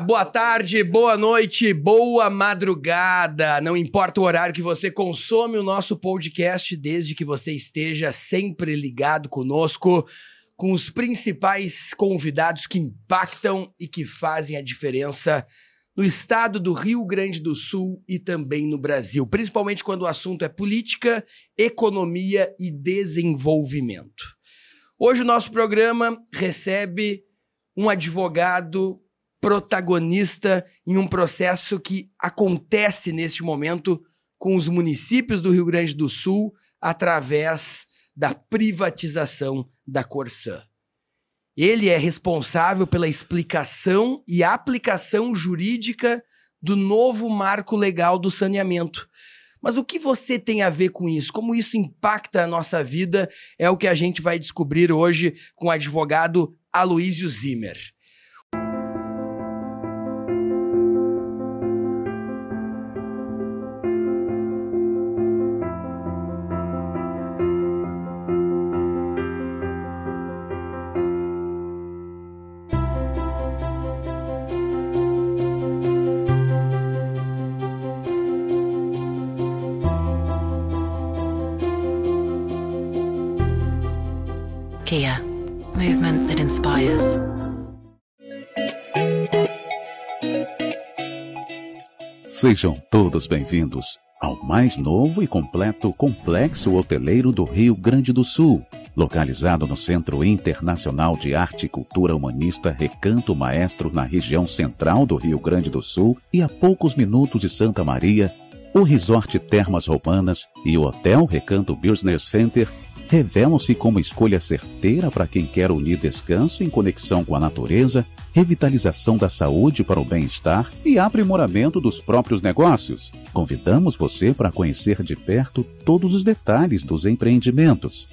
boa tarde, boa noite, boa madrugada. Não importa o horário que você consome o nosso podcast, desde que você esteja sempre ligado conosco, com os principais convidados que impactam e que fazem a diferença no estado do Rio Grande do Sul e também no Brasil, principalmente quando o assunto é política, economia e desenvolvimento. Hoje o nosso programa recebe um advogado protagonista em um processo que acontece neste momento com os municípios do Rio Grande do Sul através da privatização da Corsã. Ele é responsável pela explicação e aplicação jurídica do novo marco legal do saneamento. Mas o que você tem a ver com isso? Como isso impacta a nossa vida? É o que a gente vai descobrir hoje com o advogado Aloísio Zimmer. Sejam todos bem-vindos ao mais novo e completo complexo hoteleiro do Rio Grande do Sul, localizado no Centro Internacional de Arte e Cultura Humanista Recanto Maestro, na região central do Rio Grande do Sul e a poucos minutos de Santa Maria. O Resort Termas Roumanas e o Hotel Recanto Business Center revelam-se como escolha certeira para quem quer unir descanso em conexão com a natureza, revitalização da saúde para o bem-estar e aprimoramento dos próprios negócios. Convidamos você para conhecer de perto todos os detalhes dos empreendimentos.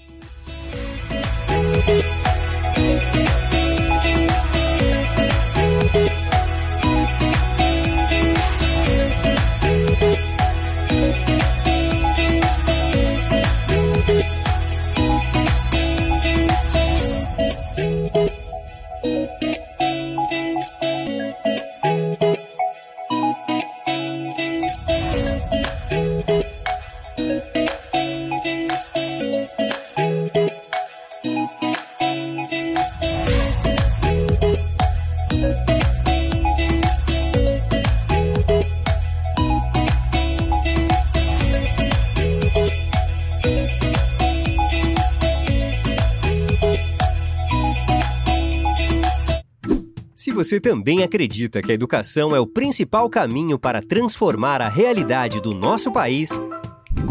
Você também acredita que a educação é o principal caminho para transformar a realidade do nosso país,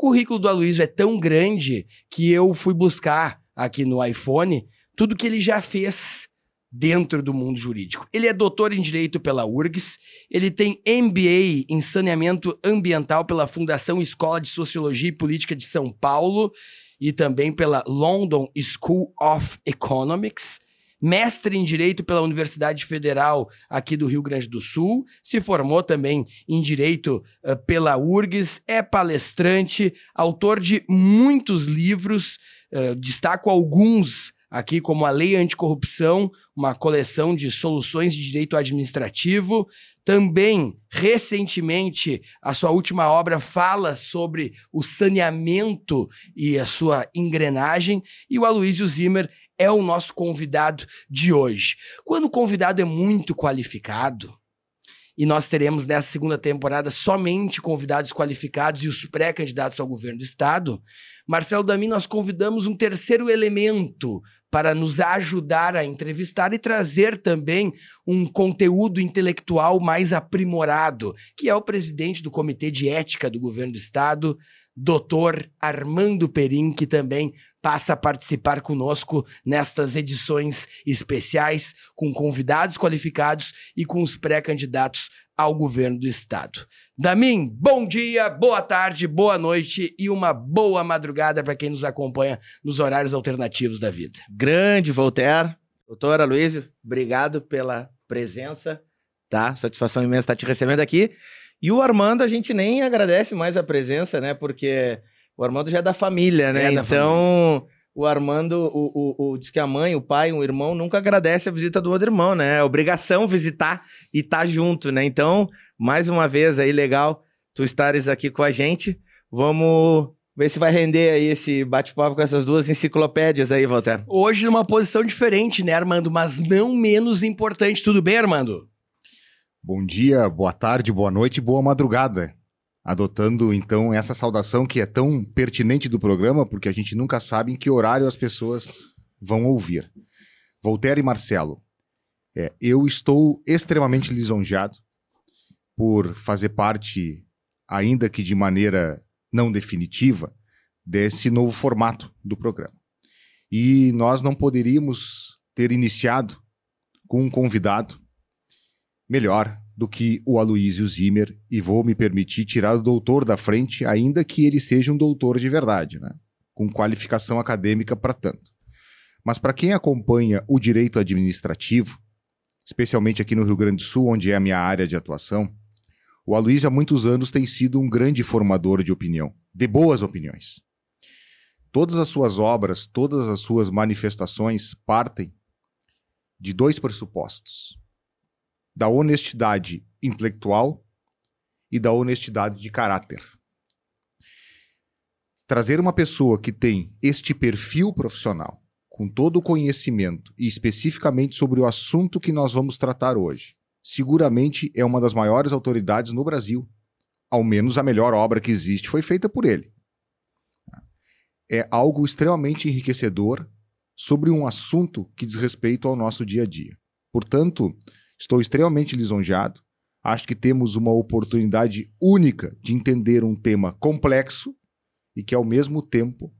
Currículo do Aloysio é tão grande que eu fui buscar aqui no iPhone tudo que ele já fez dentro do mundo jurídico. Ele é doutor em Direito pela URGS, ele tem MBA em Saneamento Ambiental pela Fundação Escola de Sociologia e Política de São Paulo e também pela London School of Economics. Mestre em Direito pela Universidade Federal aqui do Rio Grande do Sul, se formou também em Direito uh, pela URGS, é palestrante, autor de muitos livros, uh, destaco alguns aqui como a Lei Anticorrupção, uma coleção de soluções de direito administrativo. Também, recentemente, a sua última obra fala sobre o saneamento e a sua engrenagem. E o Aloysio Zimmer é o nosso convidado de hoje. Quando o convidado é muito qualificado, e nós teremos nessa segunda temporada somente convidados qualificados e os pré-candidatos ao governo do Estado, Marcelo Dami, nós convidamos um terceiro elemento para nos ajudar a entrevistar e trazer também um conteúdo intelectual mais aprimorado, que é o presidente do Comitê de Ética do Governo do Estado, doutor Armando Perim, que também passa a participar conosco nestas edições especiais, com convidados qualificados e com os pré-candidatos ao governo do estado. Damin, bom dia, boa tarde, boa noite e uma boa madrugada para quem nos acompanha nos horários alternativos da vida. Grande Voltaire, doutora Luiz, obrigado pela presença, tá? Satisfação imensa estar te recebendo aqui. E o Armando, a gente nem agradece mais a presença, né? Porque o Armando já é da família, né? É da então, o Armando, o, o, o, diz que a mãe, o pai, um irmão nunca agradece a visita do outro irmão, né? É obrigação visitar e estar tá junto, né? Então, mais uma vez aí, legal tu estares aqui com a gente. Vamos ver se vai render aí esse bate-papo com essas duas enciclopédias aí, Walter. Hoje numa posição diferente, né, Armando? Mas não menos importante. Tudo bem, Armando? Bom dia, boa tarde, boa noite, boa madrugada. Adotando então essa saudação que é tão pertinente do programa, porque a gente nunca sabe em que horário as pessoas vão ouvir. Voltaire e Marcelo, é, eu estou extremamente lisonjeado por fazer parte, ainda que de maneira não definitiva, desse novo formato do programa. E nós não poderíamos ter iniciado com um convidado melhor do que o Aloysio Zimmer e vou me permitir tirar o doutor da frente, ainda que ele seja um doutor de verdade, né? com qualificação acadêmica para tanto. Mas para quem acompanha o direito administrativo, especialmente aqui no Rio Grande do Sul, onde é a minha área de atuação, o Aloysio há muitos anos tem sido um grande formador de opinião, de boas opiniões. Todas as suas obras, todas as suas manifestações partem de dois pressupostos da honestidade intelectual e da honestidade de caráter. Trazer uma pessoa que tem este perfil profissional, com todo o conhecimento e especificamente sobre o assunto que nós vamos tratar hoje, seguramente é uma das maiores autoridades no Brasil. Ao menos a melhor obra que existe foi feita por ele. É algo extremamente enriquecedor sobre um assunto que diz respeito ao nosso dia a dia. Portanto, Estou extremamente lisonjeado. Acho que temos uma oportunidade única de entender um tema complexo e que, ao mesmo tempo,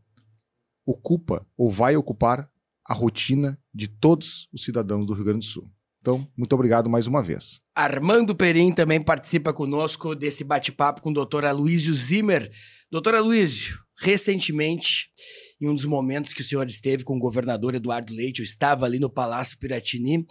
ocupa ou vai ocupar a rotina de todos os cidadãos do Rio Grande do Sul. Então, muito obrigado mais uma vez. Armando Perim também participa conosco desse bate-papo com o doutor Aloysio Zimmer. Doutor Aloysio, recentemente, em um dos momentos que o senhor esteve com o governador Eduardo Leite, eu estava ali no Palácio Piratini,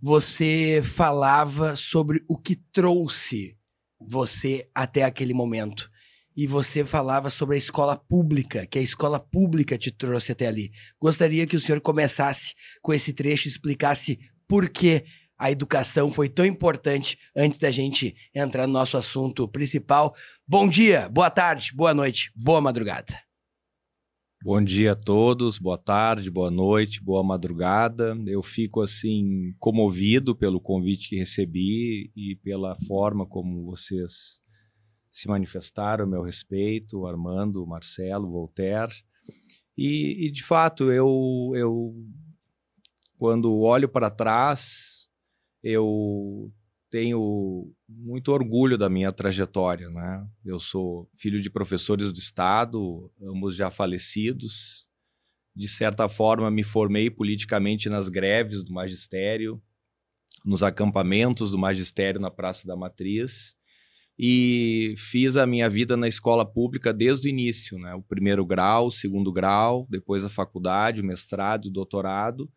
você falava sobre o que trouxe você até aquele momento. E você falava sobre a escola pública, que a escola pública te trouxe até ali. Gostaria que o senhor começasse com esse trecho e explicasse por que a educação foi tão importante antes da gente entrar no nosso assunto principal. Bom dia, boa tarde, boa noite, boa madrugada. Bom dia a todos, boa tarde, boa noite, boa madrugada. Eu fico assim comovido pelo convite que recebi e pela forma como vocês se manifestaram meu respeito, Armando, Marcelo, Voltaire. E, e de fato, eu, eu quando olho para trás, eu tenho muito orgulho da minha trajetória, né? Eu sou filho de professores do estado, ambos já falecidos. De certa forma, me formei politicamente nas greves do magistério, nos acampamentos do magistério na Praça da Matriz e fiz a minha vida na escola pública desde o início, né? O primeiro grau, o segundo grau, depois a faculdade, o mestrado, o doutorado.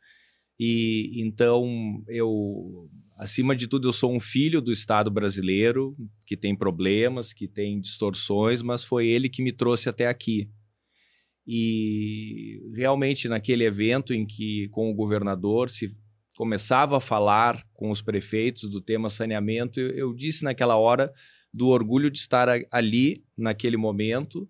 E então eu Acima de tudo, eu sou um filho do Estado brasileiro, que tem problemas, que tem distorções, mas foi ele que me trouxe até aqui. E realmente, naquele evento em que, com o governador, se começava a falar com os prefeitos do tema saneamento, eu, eu disse naquela hora do orgulho de estar ali, naquele momento,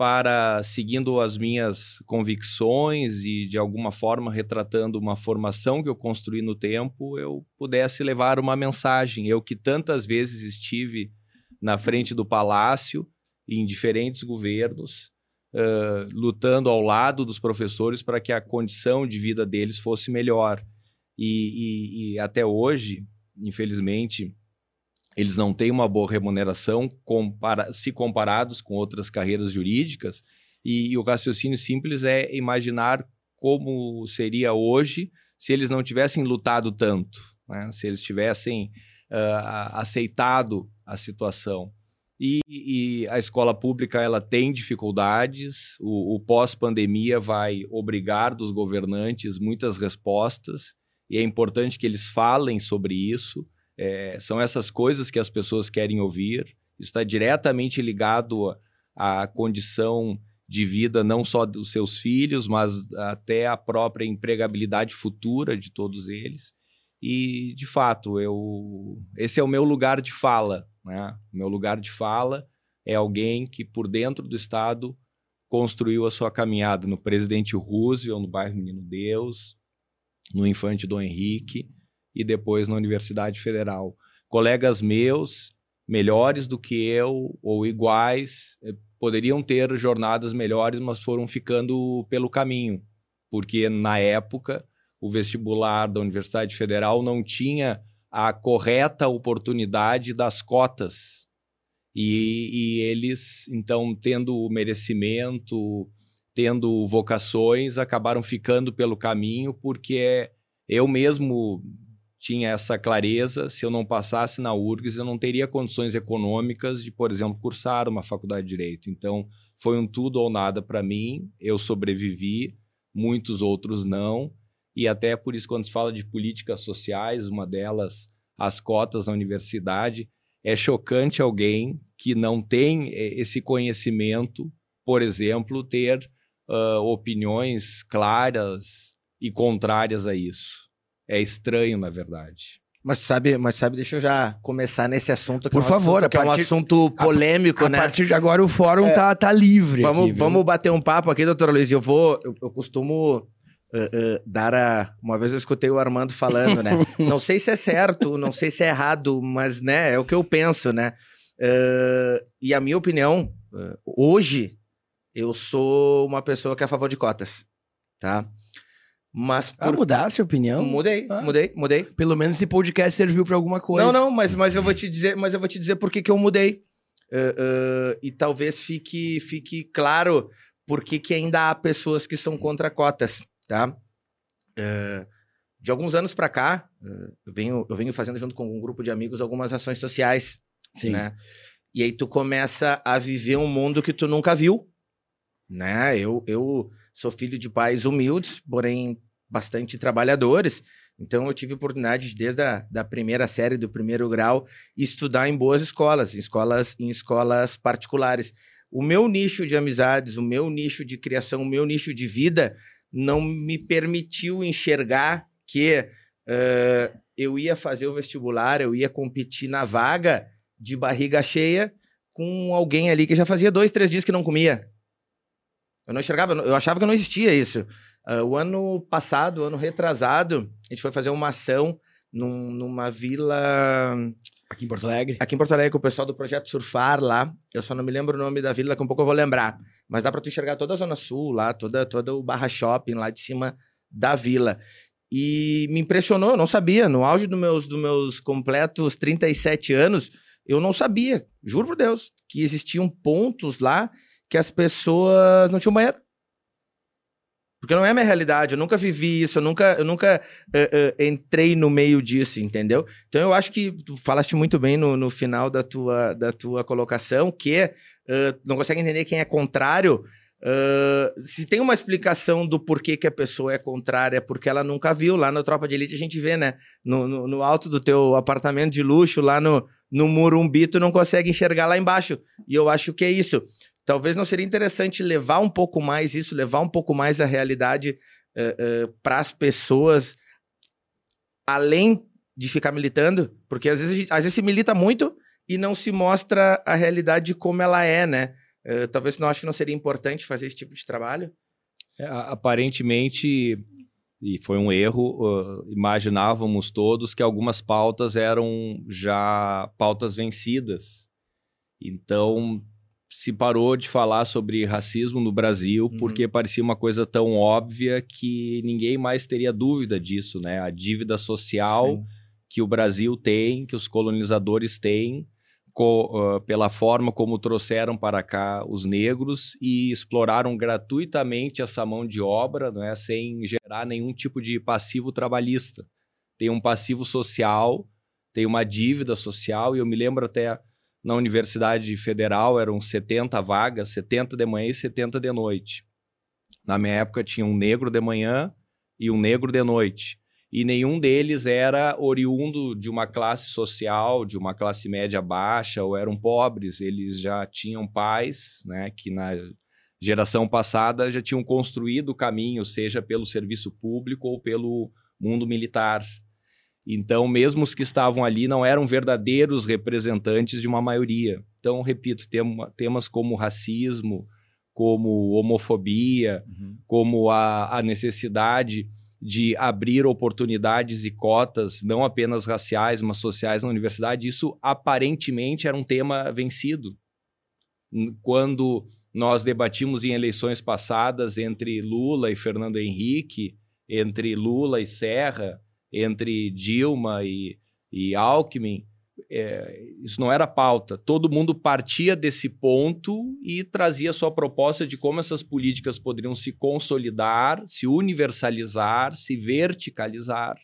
para, seguindo as minhas convicções e de alguma forma retratando uma formação que eu construí no tempo, eu pudesse levar uma mensagem. Eu que tantas vezes estive na frente do palácio, em diferentes governos, uh, lutando ao lado dos professores para que a condição de vida deles fosse melhor. E, e, e até hoje, infelizmente, eles não têm uma boa remuneração compara se comparados com outras carreiras jurídicas, e, e o raciocínio simples é imaginar como seria hoje se eles não tivessem lutado tanto, né? se eles tivessem uh, aceitado a situação. E, e, a escola pública ela tem dificuldades, o, o pós-pandemia vai obrigar dos governantes muitas respostas, e é importante que eles falem sobre isso. É, são essas coisas que as pessoas querem ouvir. Isso está diretamente ligado à condição de vida não só dos seus filhos, mas até a própria empregabilidade futura de todos eles. E, de fato, eu esse é o meu lugar de fala. Né? O meu lugar de fala é alguém que, por dentro do Estado, construiu a sua caminhada no Presidente Roosevelt, no bairro Menino Deus, no Infante Dom Henrique e depois na Universidade Federal. Colegas meus, melhores do que eu ou iguais, eh, poderiam ter jornadas melhores, mas foram ficando pelo caminho, porque na época o vestibular da Universidade Federal não tinha a correta oportunidade das cotas. E, e eles, então, tendo o merecimento, tendo vocações, acabaram ficando pelo caminho, porque eu mesmo tinha essa clareza, se eu não passasse na URGS, eu não teria condições econômicas de, por exemplo, cursar uma faculdade de Direito. Então, foi um tudo ou nada para mim, eu sobrevivi, muitos outros não, e até por isso, quando se fala de políticas sociais, uma delas, as cotas na universidade, é chocante alguém que não tem eh, esse conhecimento, por exemplo, ter uh, opiniões claras e contrárias a isso é estranho, na verdade. Mas sabe, mas sabe, deixa eu já começar nesse assunto que Por é um favor, assunto, a que é um partir- assunto polêmico, a né? partir de agora o fórum É. tá, tá livre. Vamos, aqui, vamos bater um papo aqui, doutora Luiz. Eu vou. Eu, eu costumo eh, eh, dar a. Uma vez eu escutei o Armando falando, né? não sei se é certo, não sei se é errado, mas né, é o que eu penso, né? Eh, e a minha opinião, hoje, eu sou uma pessoa que é a favor de cotas, tá? Mas Ah, por... mudasse a opinião? mudei, Ah. mudei, mudei. Pelo menos esse podcast serviu pra alguma coisa. Não, não, mas, mas eu vou te dizer, mas eu vou te dizer por que que eu mudei. Eh, eh, e talvez fique, fique claro por que que ainda há pessoas que são contra cotas, tá? Eh, de alguns anos pra cá, eu, venho, eu venho fazendo junto com um grupo de amigos algumas ações sociais, Sim. né? E aí tu começa a viver um mundo que tu nunca viu, né? Eu, eu sou filho de pais humildes, porém bastante trabalhadores. Então eu tive oportunidade desde a da primeira série do primeiro grau estudar em boas escolas, em escolas em escolas particulares. O meu nicho de amizades, o meu nicho de criação, o meu nicho de vida não me permitiu enxergar que eh, eu ia fazer o vestibular, eu ia competir na vaga de barriga cheia com alguém ali que já fazia dois, três dias que não comia. Eu não enxergava, eu achava que não existia isso. Ah, o ano passado, o ano retrasado, a gente foi fazer uma ação num- numa vila Aqui em Porto Alegre. aqui em Porto Alegre com o pessoal do Projeto Surfar lá. Eu só não me lembro o nome da vila, daqui a um pouco eu vou lembrar. Mas dá pra tu enxergar toda a Zona Sul lá, toda, toda o Barra Shopping lá de cima da vila. E me impressionou, eu não sabia. No auge dos meus, dos meus completos 37 anos, eu não sabia, juro por Deus, que existiam pontos lá que as pessoas não tinham banheiro. Porque não é a minha realidade, eu nunca vivi isso, eu nunca, eu nunca eh, eh, entrei no meio disso, entendeu? Então eu acho que tu falaste muito bem no, no final da tua, da tua colocação, que eh, não consegue entender quem é contrário. se tem uma explicação do porquê que a pessoa é contrária, é porque ela nunca viu. Lá na Tropa de Elite a gente vê, né? No, no, no alto do teu apartamento de luxo, lá no, no Murumbi, tu não consegue enxergar lá embaixo. E eu acho que é isso. Talvez não seria interessante levar um pouco mais isso, levar um pouco mais a realidade para as pessoas, além de ficar militando, porque às vezes, gente- às vezes se milita muito e não se mostra a realidade de como ela é, né? Eh, talvez não acho que não seria importante fazer esse tipo de trabalho. É, aparentemente, e foi um erro, ah, imaginávamos todos que algumas pautas eram já pautas vencidas. Então, se parou de falar sobre racismo no Brasil Uhum. porque parecia uma coisa tão óbvia que ninguém mais teria dúvida disso, né? A dívida social Sim. que o Brasil tem, que os colonizadores têm, co, uh, pela forma como trouxeram para cá os negros e exploraram gratuitamente essa mão de obra, né, sem gerar nenhum tipo de passivo trabalhista. Tem um passivo social, tem uma dívida social, e eu me lembro até na Universidade Federal eram 70 vagas, 70 de manhã e 70 de noite. Na minha época tinha um negro de manhã e um negro de noite. E nenhum deles era oriundo de uma classe social, de uma classe média baixa, ou eram pobres. Eles já tinham pais, né, que na geração passada já tinham construído o caminho, seja pelo serviço público ou pelo mundo militar. Então, mesmo os que estavam ali não eram verdadeiros representantes de uma maioria. Então, repito, tem temas como racismo, como homofobia, uhum. como a, a necessidade de abrir oportunidades e cotas, não apenas raciais, mas sociais na universidade, isso aparentemente era um tema vencido. Quando nós debatimos em eleições passadas entre Lula e Fernando Henrique, entre Lula e Serra, entre Dilma e, e Alckmin, é, isso não era pauta. Todo mundo partia desse ponto e trazia sua proposta de como essas políticas poderiam se consolidar, se universalizar, se verticalizar.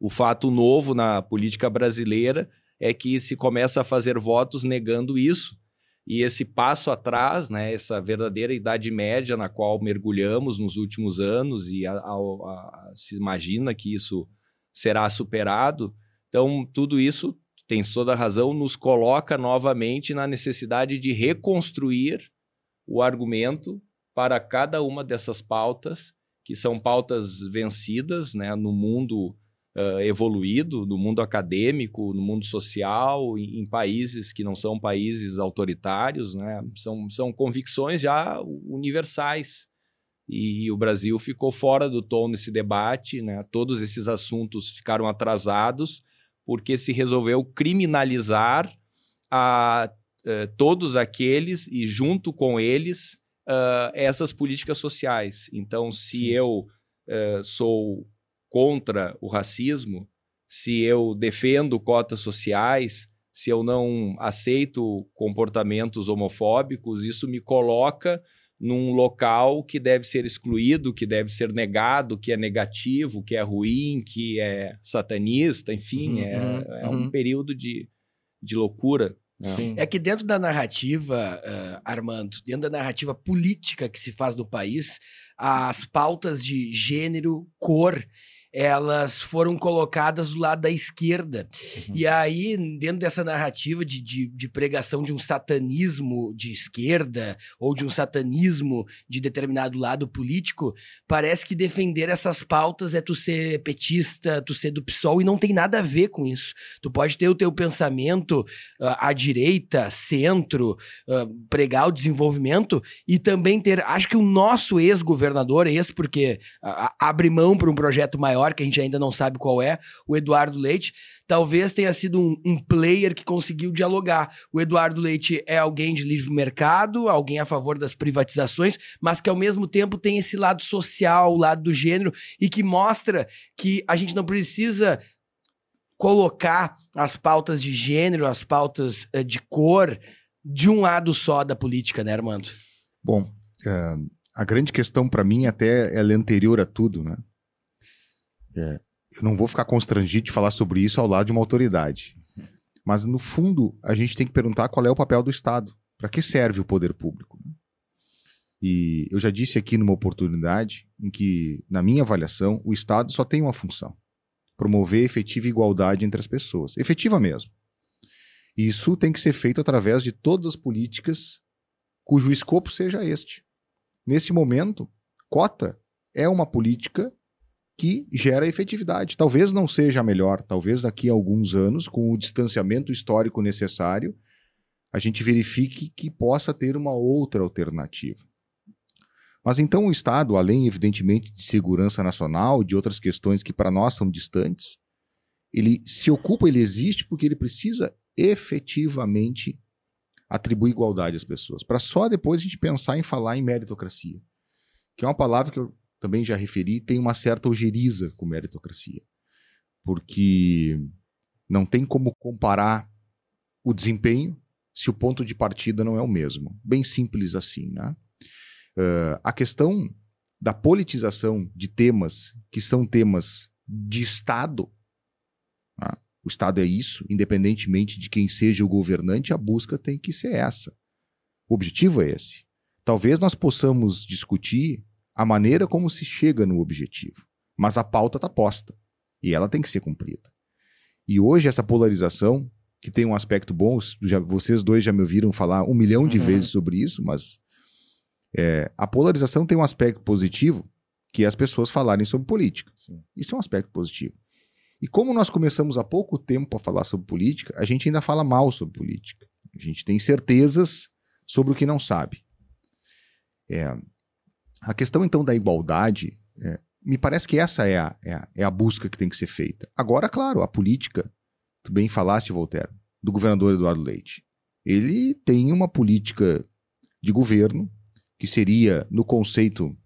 O fato novo na política brasileira é que se começa a fazer votos negando isso. E esse passo atrás, né, essa verdadeira idade média na qual mergulhamos nos últimos anos e a, a, a, se imagina que isso será superado, então, tudo isso, tem toda a razão, nos coloca novamente na necessidade de reconstruir o argumento para cada uma dessas pautas, que são pautas vencidas né, no mundo uh, evoluído, no mundo acadêmico, no mundo social, em, em, países que não são países autoritários, né, são, são convicções já universais. E, e o Brasil ficou fora do tom nesse debate, né, todos esses assuntos ficaram atrasados porque se resolveu criminalizar a, uh, todos aqueles e, junto com eles, uh, essas políticas sociais. Então, se Sim. eu uh, sou contra o racismo, se eu defendo cotas sociais, se eu não aceito comportamentos homofóbicos, isso me coloca num local que deve ser excluído, que deve ser negado, que é negativo, que é ruim, que é satanista, enfim, uhum, é, uhum. é, um uhum. período de, de loucura. Né? É que dentro da narrativa, uh, Armando, dentro da narrativa política que se faz no país, as pautas de gênero, cor elas foram colocadas do lado da esquerda. Uhum. E aí, dentro dessa narrativa de, de, de, pregação de um satanismo de esquerda ou de um satanismo de determinado lado político, parece que defender essas pautas é tu ser petista, tu ser do PSOL, e não tem nada a ver com isso. Tu pode ter o teu pensamento uh, à direita, centro, uh, pregar o desenvolvimento e também ter. Acho que o nosso ex-governador, ex porque uh, abre mão para um projeto maior maior, que a gente ainda não sabe qual é, o Eduardo Leite, talvez tenha sido um, um, player que conseguiu dialogar. O Eduardo Leite é alguém de livre mercado, alguém a favor das privatizações, mas que ao mesmo tempo tem esse lado social, o lado do gênero, e que mostra que a gente não precisa colocar as pautas de gênero, as pautas uh, de cor, de um lado só da política, né, Armando? Bom, uh, a grande questão para mim até ela é anterior a tudo, né? É, eu não vou ficar constrangido de falar sobre isso ao lado de uma autoridade. Mas, no fundo, a gente tem que perguntar qual é o papel do Estado. Para que serve o poder público? E eu já disse aqui numa oportunidade em que, na minha avaliação, o Estado só tem uma função: promover efetiva igualdade entre as pessoas. Efetiva mesmo. E isso tem que ser feito através de todas as políticas cujo escopo seja este. Nesse momento, cota é uma política que gera efetividade. Talvez não seja a melhor, talvez daqui a alguns anos, com o distanciamento histórico necessário, a gente verifique que possa ter uma outra alternativa. Mas então o Estado, além evidentemente de segurança nacional, de outras questões que para nós são distantes, ele se ocupa, ele existe porque ele precisa efetivamente atribuir igualdade às pessoas, para só depois a gente pensar em falar em meritocracia, que é uma palavra que eu também já referi, tem uma certa ojeriza com meritocracia. porque não tem como comparar o desempenho se o ponto de partida não é o mesmo. Bem simples assim, né? Uh, a questão da politização de temas que são temas de Estado, né? o Estado é isso, independentemente de quem seja o governante, a busca tem que ser essa. O objetivo é esse. Talvez nós possamos discutir a maneira como se chega no objetivo, mas a pauta está posta e ela tem que ser cumprida. E hoje essa polarização, que tem um aspecto bom, já, vocês dois já me ouviram falar um milhão de uhum. vezes sobre isso, mas é, a polarização tem um aspecto positivo, que é as pessoas falarem sobre política. Sim. Isso é um aspecto positivo. E como nós começamos há pouco tempo a falar sobre política, a gente ainda fala mal sobre política. A gente tem certezas sobre o que não sabe. É, a questão, então, da igualdade, é, me parece que essa é a, é, a, é a busca que tem que ser feita. Agora, claro, a política, tu bem falaste, Voltaire, do governador Eduardo Leite. Ele tem uma política de governo que seria, no conceito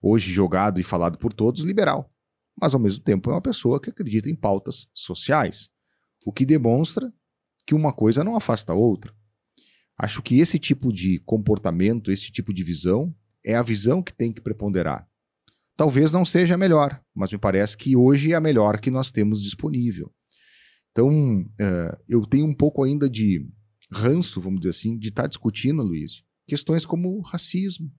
hoje jogado e falado por todos, liberal. Mas, ao mesmo tempo, é uma pessoa que acredita em pautas sociais, o que demonstra que uma coisa não afasta a outra. Acho que esse tipo de comportamento, esse tipo de visão, é a visão que tem que preponderar. Talvez não seja a melhor, mas me parece que hoje é a melhor que nós temos disponível. Então, uh, eu tenho um pouco ainda de ranço, vamos dizer assim, de estar tá discutindo, Luiz, questões como racismo,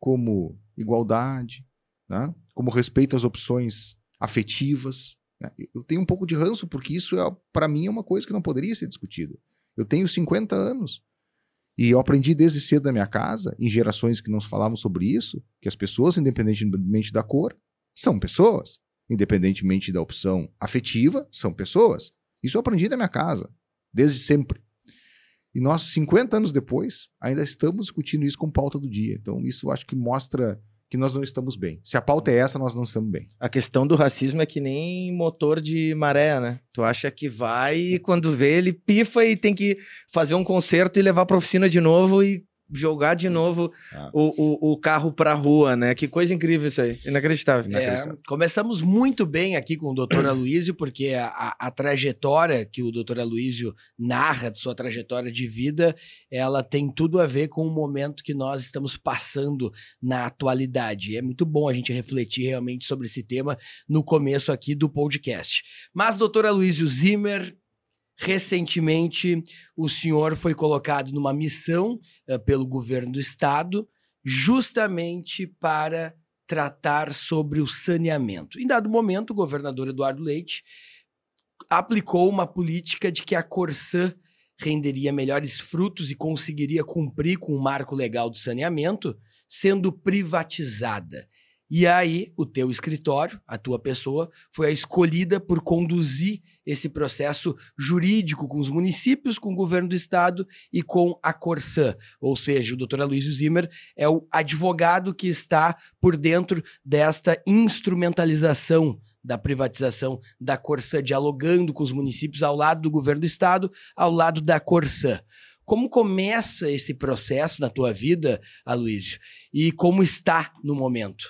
como igualdade, né? como respeito às opções afetivas. Né? Eu tenho um pouco de ranço, porque isso, é, para mim, é uma coisa que não poderia ser discutida. Eu tenho 50 anos. E eu aprendi desde cedo na minha casa, em gerações que não falavam sobre isso, que as pessoas, independentemente da cor, são pessoas. Independentemente da opção afetiva, são pessoas. Isso eu aprendi na minha casa, desde sempre. E nós, 50 anos depois, ainda estamos discutindo isso como pauta do dia. Então, isso acho que mostra que nós não estamos bem. Se a pauta é essa, nós não estamos bem. A questão do racismo é que nem motor de maré, né? Tu acha que vai e quando vê ele pifa e tem que fazer um conserto e levar para oficina de novo e jogar de novo ah. o, o, o, carro pra rua, né? Que coisa incrível isso aí. Inacreditável. É, começamos muito bem aqui com o doutor Aloysio, porque a, a, a, trajetória que o doutor Aloysio narra de sua trajetória de vida, ela tem tudo a ver com o momento que nós estamos passando na atualidade. É muito bom a gente refletir realmente sobre esse tema no começo aqui do podcast. Mas, doutor Aloysio Zimmer, Recentemente, o senhor foi colocado numa missão uh, pelo governo do estado, justamente para tratar sobre o saneamento. Em dado momento, o governador Eduardo Leite aplicou uma política de que a Corsã renderia melhores frutos e conseguiria cumprir com o marco legal do saneamento, sendo privatizada. E aí, o teu escritório, a tua pessoa, foi a escolhida por conduzir esse processo jurídico com os municípios, com o governo do estado e com a Corsã. Ou seja, o doutor Aloysio Zimmer é o advogado que está por dentro desta instrumentalização da privatização da Corsã, dialogando com os municípios ao lado do governo do estado, ao lado da Corsã. Como começa esse processo na tua vida, Aloysio? E como está no momento?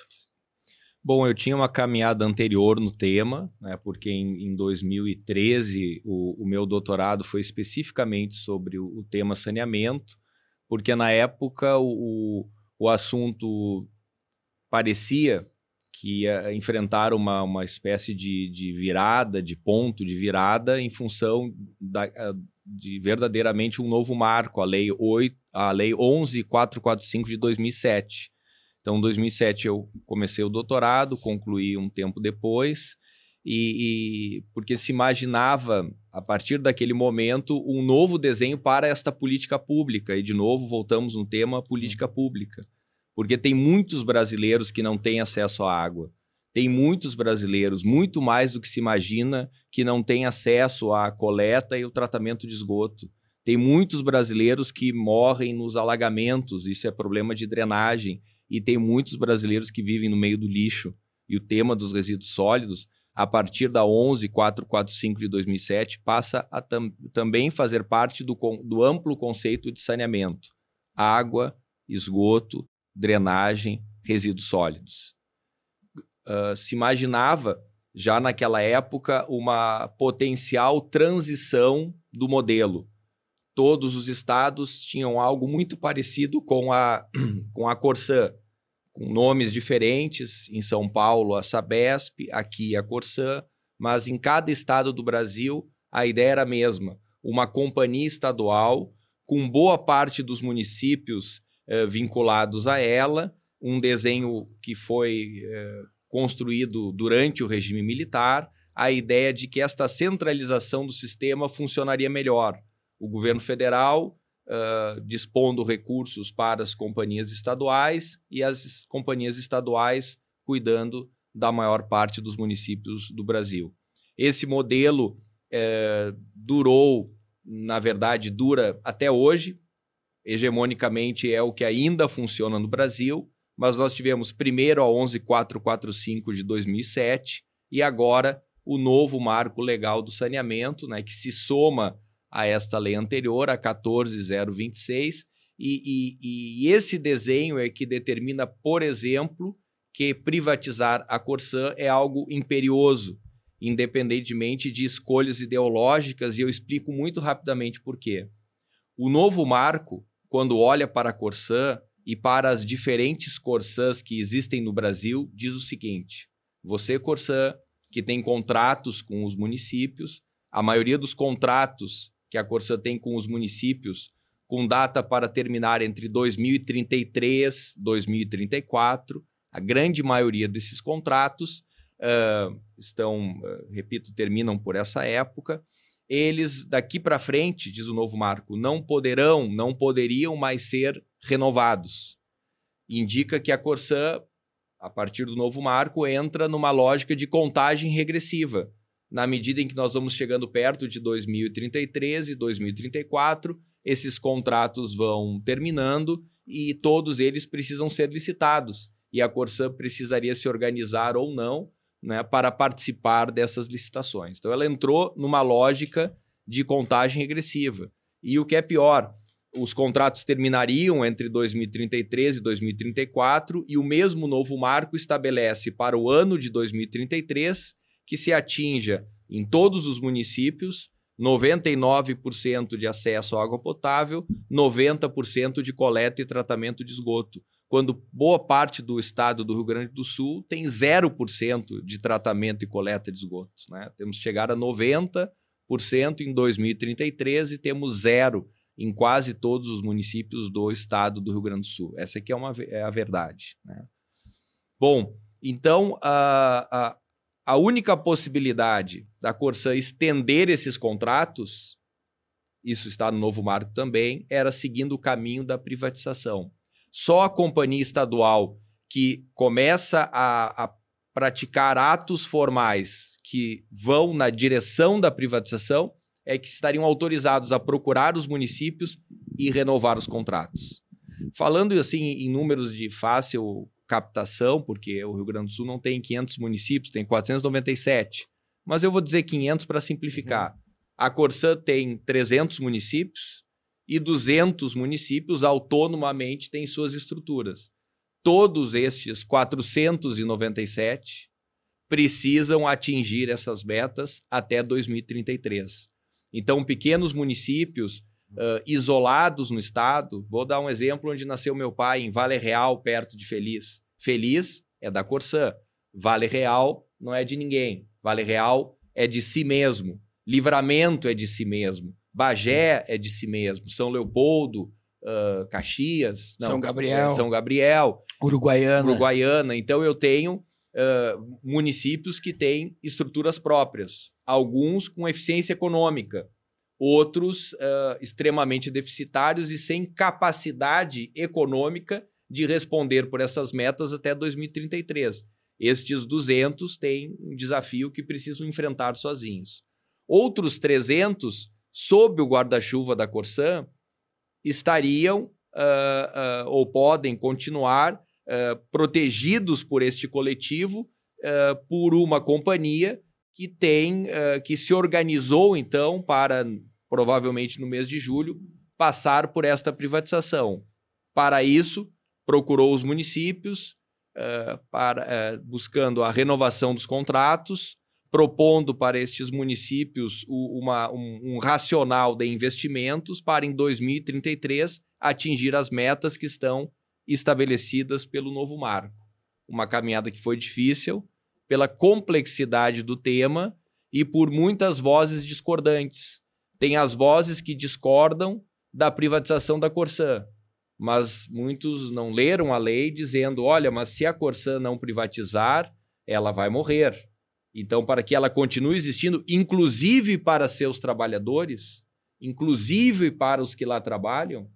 Bom, eu tinha uma caminhada anterior no tema, né, porque em, em 2013 o, o, meu doutorado foi especificamente sobre o, o tema saneamento, porque na época o, o, assunto parecia que ia enfrentar uma, uma espécie de, de virada, de ponto de virada, em função da, de verdadeiramente um novo marco, a Lei, 8, a lei 11445 de 2007 então, em 2007 eu comecei o doutorado, concluí um tempo depois, e, e, porque se imaginava, a partir daquele momento, um novo desenho para esta política pública. E, de novo, voltamos no tema política pública. Porque tem muitos brasileiros que não têm acesso à água. Tem muitos brasileiros, muito mais do que se imagina, que não têm acesso à coleta e o tratamento de esgoto. Tem muitos brasileiros que morrem nos alagamentos, isso é problema de drenagem e tem muitos brasileiros que vivem no meio do lixo. E o tema dos resíduos sólidos, a partir da 11445 de 2007, passa a tam também fazer parte do, do amplo conceito de saneamento: água, esgoto, drenagem, resíduos sólidos. Uh, se imaginava já naquela época, uma potencial transição do modelo. Todos os estados tinham algo muito parecido com a, com a Corsã, com nomes diferentes. Em São Paulo, a Sabesp, aqui a Corsã, mas em cada estado do Brasil a ideia era a mesma: uma companhia estadual com boa parte dos municípios eh, vinculados a ela, um desenho que foi eh, construído durante o regime militar, a ideia de que esta centralização do sistema funcionaria melhor. O governo federal uh, dispondo recursos para as companhias estaduais e as companhias estaduais cuidando da maior parte dos municípios do Brasil. Esse modelo durou, na verdade, dura até hoje. Hegemonicamente é o que ainda funciona no Brasil mas nós tivemos primeiro a 11445 de 2007 e agora o novo marco legal do saneamento, né, que se soma a esta lei anterior, a 14026, e, e, e esse desenho é que determina, por exemplo, que privatizar a Corsã é algo imperioso, independentemente de escolhas ideológicas, e eu explico muito rapidamente por quê. O novo marco, quando olha para a Corsã, e para as diferentes Corsãs que existem no Brasil, diz o seguinte: você, Corsã, que tem contratos com os municípios, a maioria dos contratos que a Corsã tem com os municípios, com data para terminar entre 2033 e 2034, a grande maioria desses contratos uh, estão, uh, repito, terminam por essa época. Eles, daqui para frente, diz o novo marco, não poderão, não poderiam mais ser renovados. Indica que a Corsã, a partir do novo marco, entra numa lógica de contagem regressiva. Na medida em que nós vamos chegando perto de 2033 e 2034, esses contratos vão terminando e todos eles precisam ser licitados. E a Corsã precisaria se organizar ou não né, para participar dessas licitações. Então, ela entrou numa lógica de contagem regressiva. E o que é pior, os contratos terminariam entre 2033 e 2034 e o mesmo novo marco estabelece para o ano de 2033 que se atinja em todos os municípios 99% de acesso à água potável, 90% de coleta e tratamento de esgoto, quando boa parte do estado do Rio Grande do Sul tem 0% de tratamento e coleta de esgoto. Né? Temos que chegar a 90% em 2033 e temos zero em quase todos os municípios do estado do Rio Grande do Sul. Essa aqui é, uma, é a verdade. Né? Bom, então a, a, a única possibilidade da Corsã estender esses contratos, isso está no novo marco também, era seguindo o caminho da privatização. Só a companhia estadual que começa a, a praticar atos formais que vão na direção da privatização é que estariam autorizados a procurar os municípios e renovar os contratos. Falando assim em números de fácil captação, porque o Rio Grande do Sul não tem 500 municípios, tem 497. Mas eu vou dizer 500 para simplificar. A Corsã tem 300 municípios e 200 municípios autonomamente têm suas estruturas. Todos estes 497 precisam atingir essas metas até 2033. Então, pequenos municípios uh, isolados no estado, vou dar um exemplo onde nasceu meu pai, em Vale Real, perto de Feliz. Feliz é da Corsã. Vale Real não é de ninguém. Vale Real é de si mesmo. Livramento é de si mesmo. Bagé é de si mesmo. São Leopoldo, uh, Caxias, não, São Gabriel, São Gabriel, Uruguaiana. Uruguaiana. Então eu tenho uh, municípios que têm estruturas próprias alguns com eficiência econômica, outros uh, extremamente deficitários e sem capacidade econômica de responder por essas metas até 2033. Estes 200 têm um desafio que precisam enfrentar sozinhos. Outros 300, sob o guarda-chuva da Corsã, estariam uh, uh, ou podem continuar protegidos por este coletivo por uma companhia que tem, uh, que se organizou então para, provavelmente no mês de julho, passar por esta privatização. Para isso, procurou os municípios, uh, para, uh, buscando a renovação dos contratos, propondo para estes municípios o- uma- um, um racional de investimentos para, em 2033, atingir as metas que estão estabelecidas pelo novo marco. Uma caminhada que foi difícil, pela complexidade do tema e por muitas vozes discordantes. Tem as vozes que discordam da privatização da Corsã, mas muitos não leram a lei dizendo: olha, mas se a Corsã não privatizar, ela vai morrer. Então, para que ela continue existindo, inclusive para seus trabalhadores, inclusive para os que lá trabalham,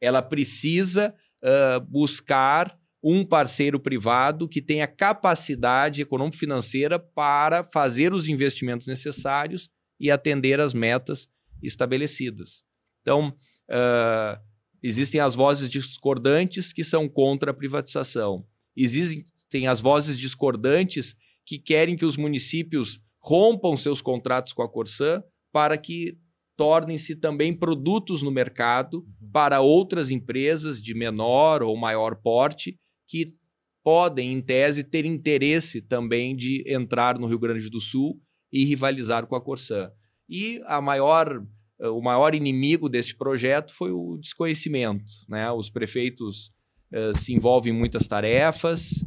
ela precisa ah, buscar um parceiro privado que tenha capacidade econômico-financeira para fazer os investimentos necessários e atender às metas estabelecidas. Então, ah, existem as vozes discordantes que são contra a privatização. Existem as vozes discordantes que querem que os municípios rompam seus contratos com a Corsã para que tornem-se também produtos no mercado para outras empresas de menor ou maior porte que podem, em tese, ter interesse também de entrar no Rio Grande do Sul e rivalizar com a Corsã. E a maior, o maior inimigo deste projeto foi o desconhecimento. Né? Os prefeitos eh, se envolvem em muitas tarefas,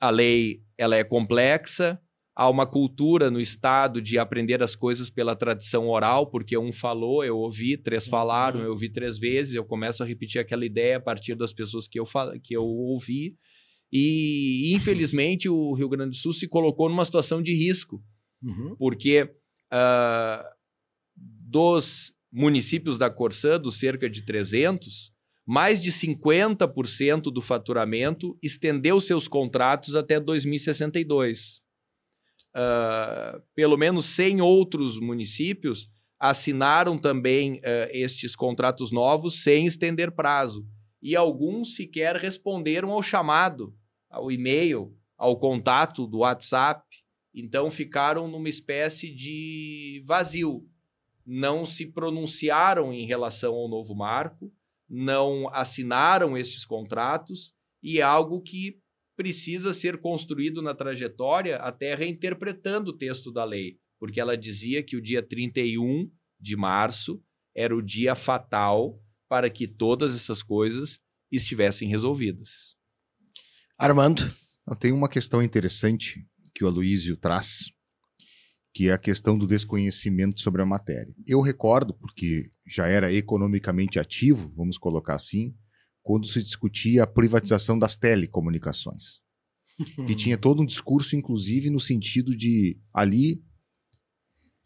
a lei ela é complexa, há uma cultura no Estado de aprender as coisas pela tradição oral, porque um falou, eu ouvi, três falaram, eu ouvi três vezes, eu começo a repetir aquela ideia a partir das pessoas que eu, que eu ouvi. E, infelizmente, o Rio Grande do Sul se colocou numa situação de risco, Uhum. porque ah, dos municípios da Corsã, dos cerca de 300, mais de 50% do faturamento estendeu seus contratos até 2062. Ah, pelo menos 100 outros municípios assinaram também ah, estes contratos novos sem estender prazo. E alguns sequer responderam ao chamado, ao e-mail, ao contato do WhatsApp. Então ficaram numa espécie de vazio. Não se pronunciaram em relação ao novo marco, não assinaram estes contratos e é algo que precisa ser construído na trajetória até reinterpretando o texto da lei, porque ela dizia que o dia 31 de março era o dia fatal para que todas essas coisas estivessem resolvidas. Armando. Tem uma questão interessante que o Aloísio traz, que é a questão do desconhecimento sobre a matéria. Eu recordo, porque já era economicamente ativo, vamos colocar assim, quando se discutia a privatização das telecomunicações. Que tinha todo um discurso, inclusive, no sentido de ali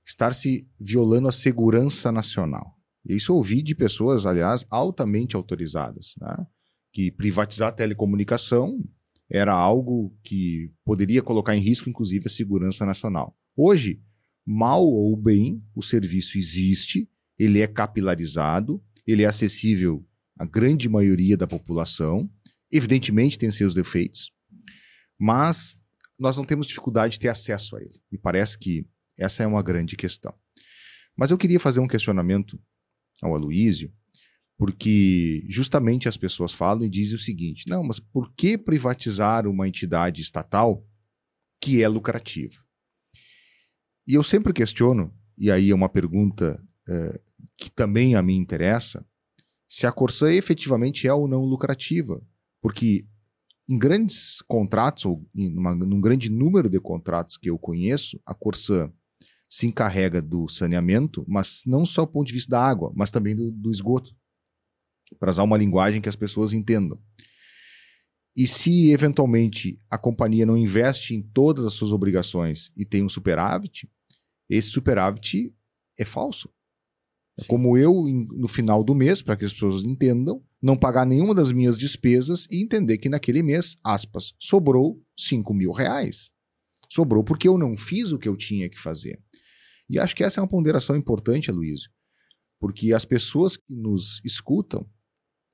estar se violando a segurança nacional. E isso eu ouvi de pessoas, aliás, altamente autorizadas, né? que privatizar a telecomunicação era algo que poderia colocar em risco, inclusive, a segurança nacional. Hoje, mal ou bem, o serviço existe, ele é capilarizado, ele é acessível à grande maioria da população. Evidentemente, tem seus defeitos, mas nós não temos dificuldade de ter acesso a ele. E parece que essa é uma grande questão. Mas eu queria fazer um questionamento ao Aloísio, porque justamente as pessoas falam e dizem o seguinte: não, mas por que privatizar uma entidade estatal que é lucrativa? E eu sempre questiono, e aí é uma pergunta eh, que também a mim interessa, se a Corsã efetivamente é ou não lucrativa. Porque em grandes contratos, ou em uma- num grande número de contratos que eu conheço, a Corsã se encarrega do saneamento, mas não só do ponto de vista da água, mas também do, do esgoto para usar uma linguagem que as pessoas entendam. E se eventualmente a companhia não investe em todas as suas obrigações e tem um superávit, esse superávit é falso. É como eu, no final do mês, para que as pessoas entendam, não pagar nenhuma das minhas despesas e entender que naquele mês, aspas, sobrou 5 mil reais. Sobrou porque eu não fiz o que eu tinha que fazer. E acho que essa é uma ponderação importante, Aloysio, porque as pessoas que nos escutam,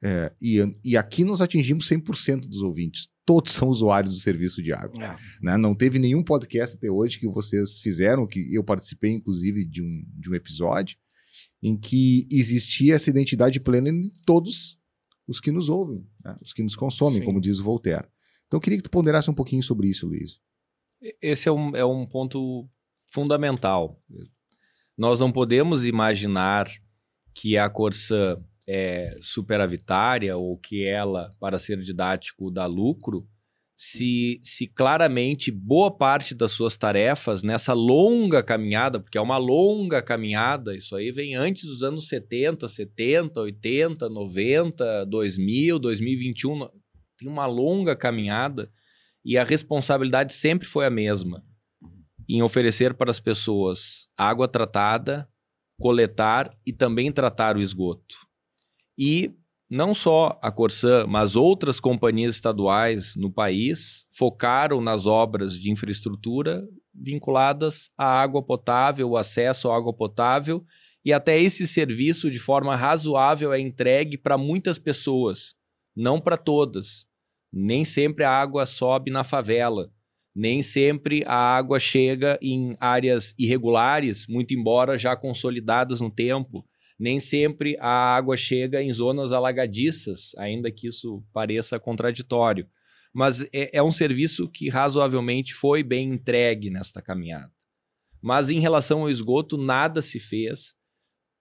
é, e, e aqui nós atingimos 100% dos ouvintes, todos são usuários do serviço de água. É. né? Não teve nenhum podcast até hoje que vocês fizeram, que eu participei, inclusive, de um, de um episódio, em que existia essa identidade plena em todos os que nos ouvem, né? os que nos consomem, Sim. como diz o Voltaire. Então eu queria que tu ponderasse um pouquinho sobre isso, Luiz. Esse é um, é um ponto fundamental. Nós não podemos imaginar que a Corsã é superavitária ou que ela, para ser didático, dá lucro, se, se claramente boa parte das suas tarefas nessa longa caminhada, porque é uma longa caminhada, isso aí vem antes dos anos 70, 70, 80, 90, 2000, 2021, tem uma longa caminhada e a responsabilidade sempre foi a mesma em oferecer para as pessoas água tratada, coletar e também tratar o esgoto. E não só a Corsã, mas outras companhias estaduais no país focaram nas obras de infraestrutura vinculadas à água potável, o acesso à água potável, e até esse serviço, de forma razoável, é entregue para muitas pessoas, não para todas. Nem sempre a água sobe na favela, nem sempre a água chega em áreas irregulares, muito embora já consolidadas no tempo nem sempre a água chega em zonas alagadiças, ainda que isso pareça contraditório. Mas é, é um serviço que razoavelmente foi bem entregue nesta caminhada. Mas em relação ao esgoto, nada se fez,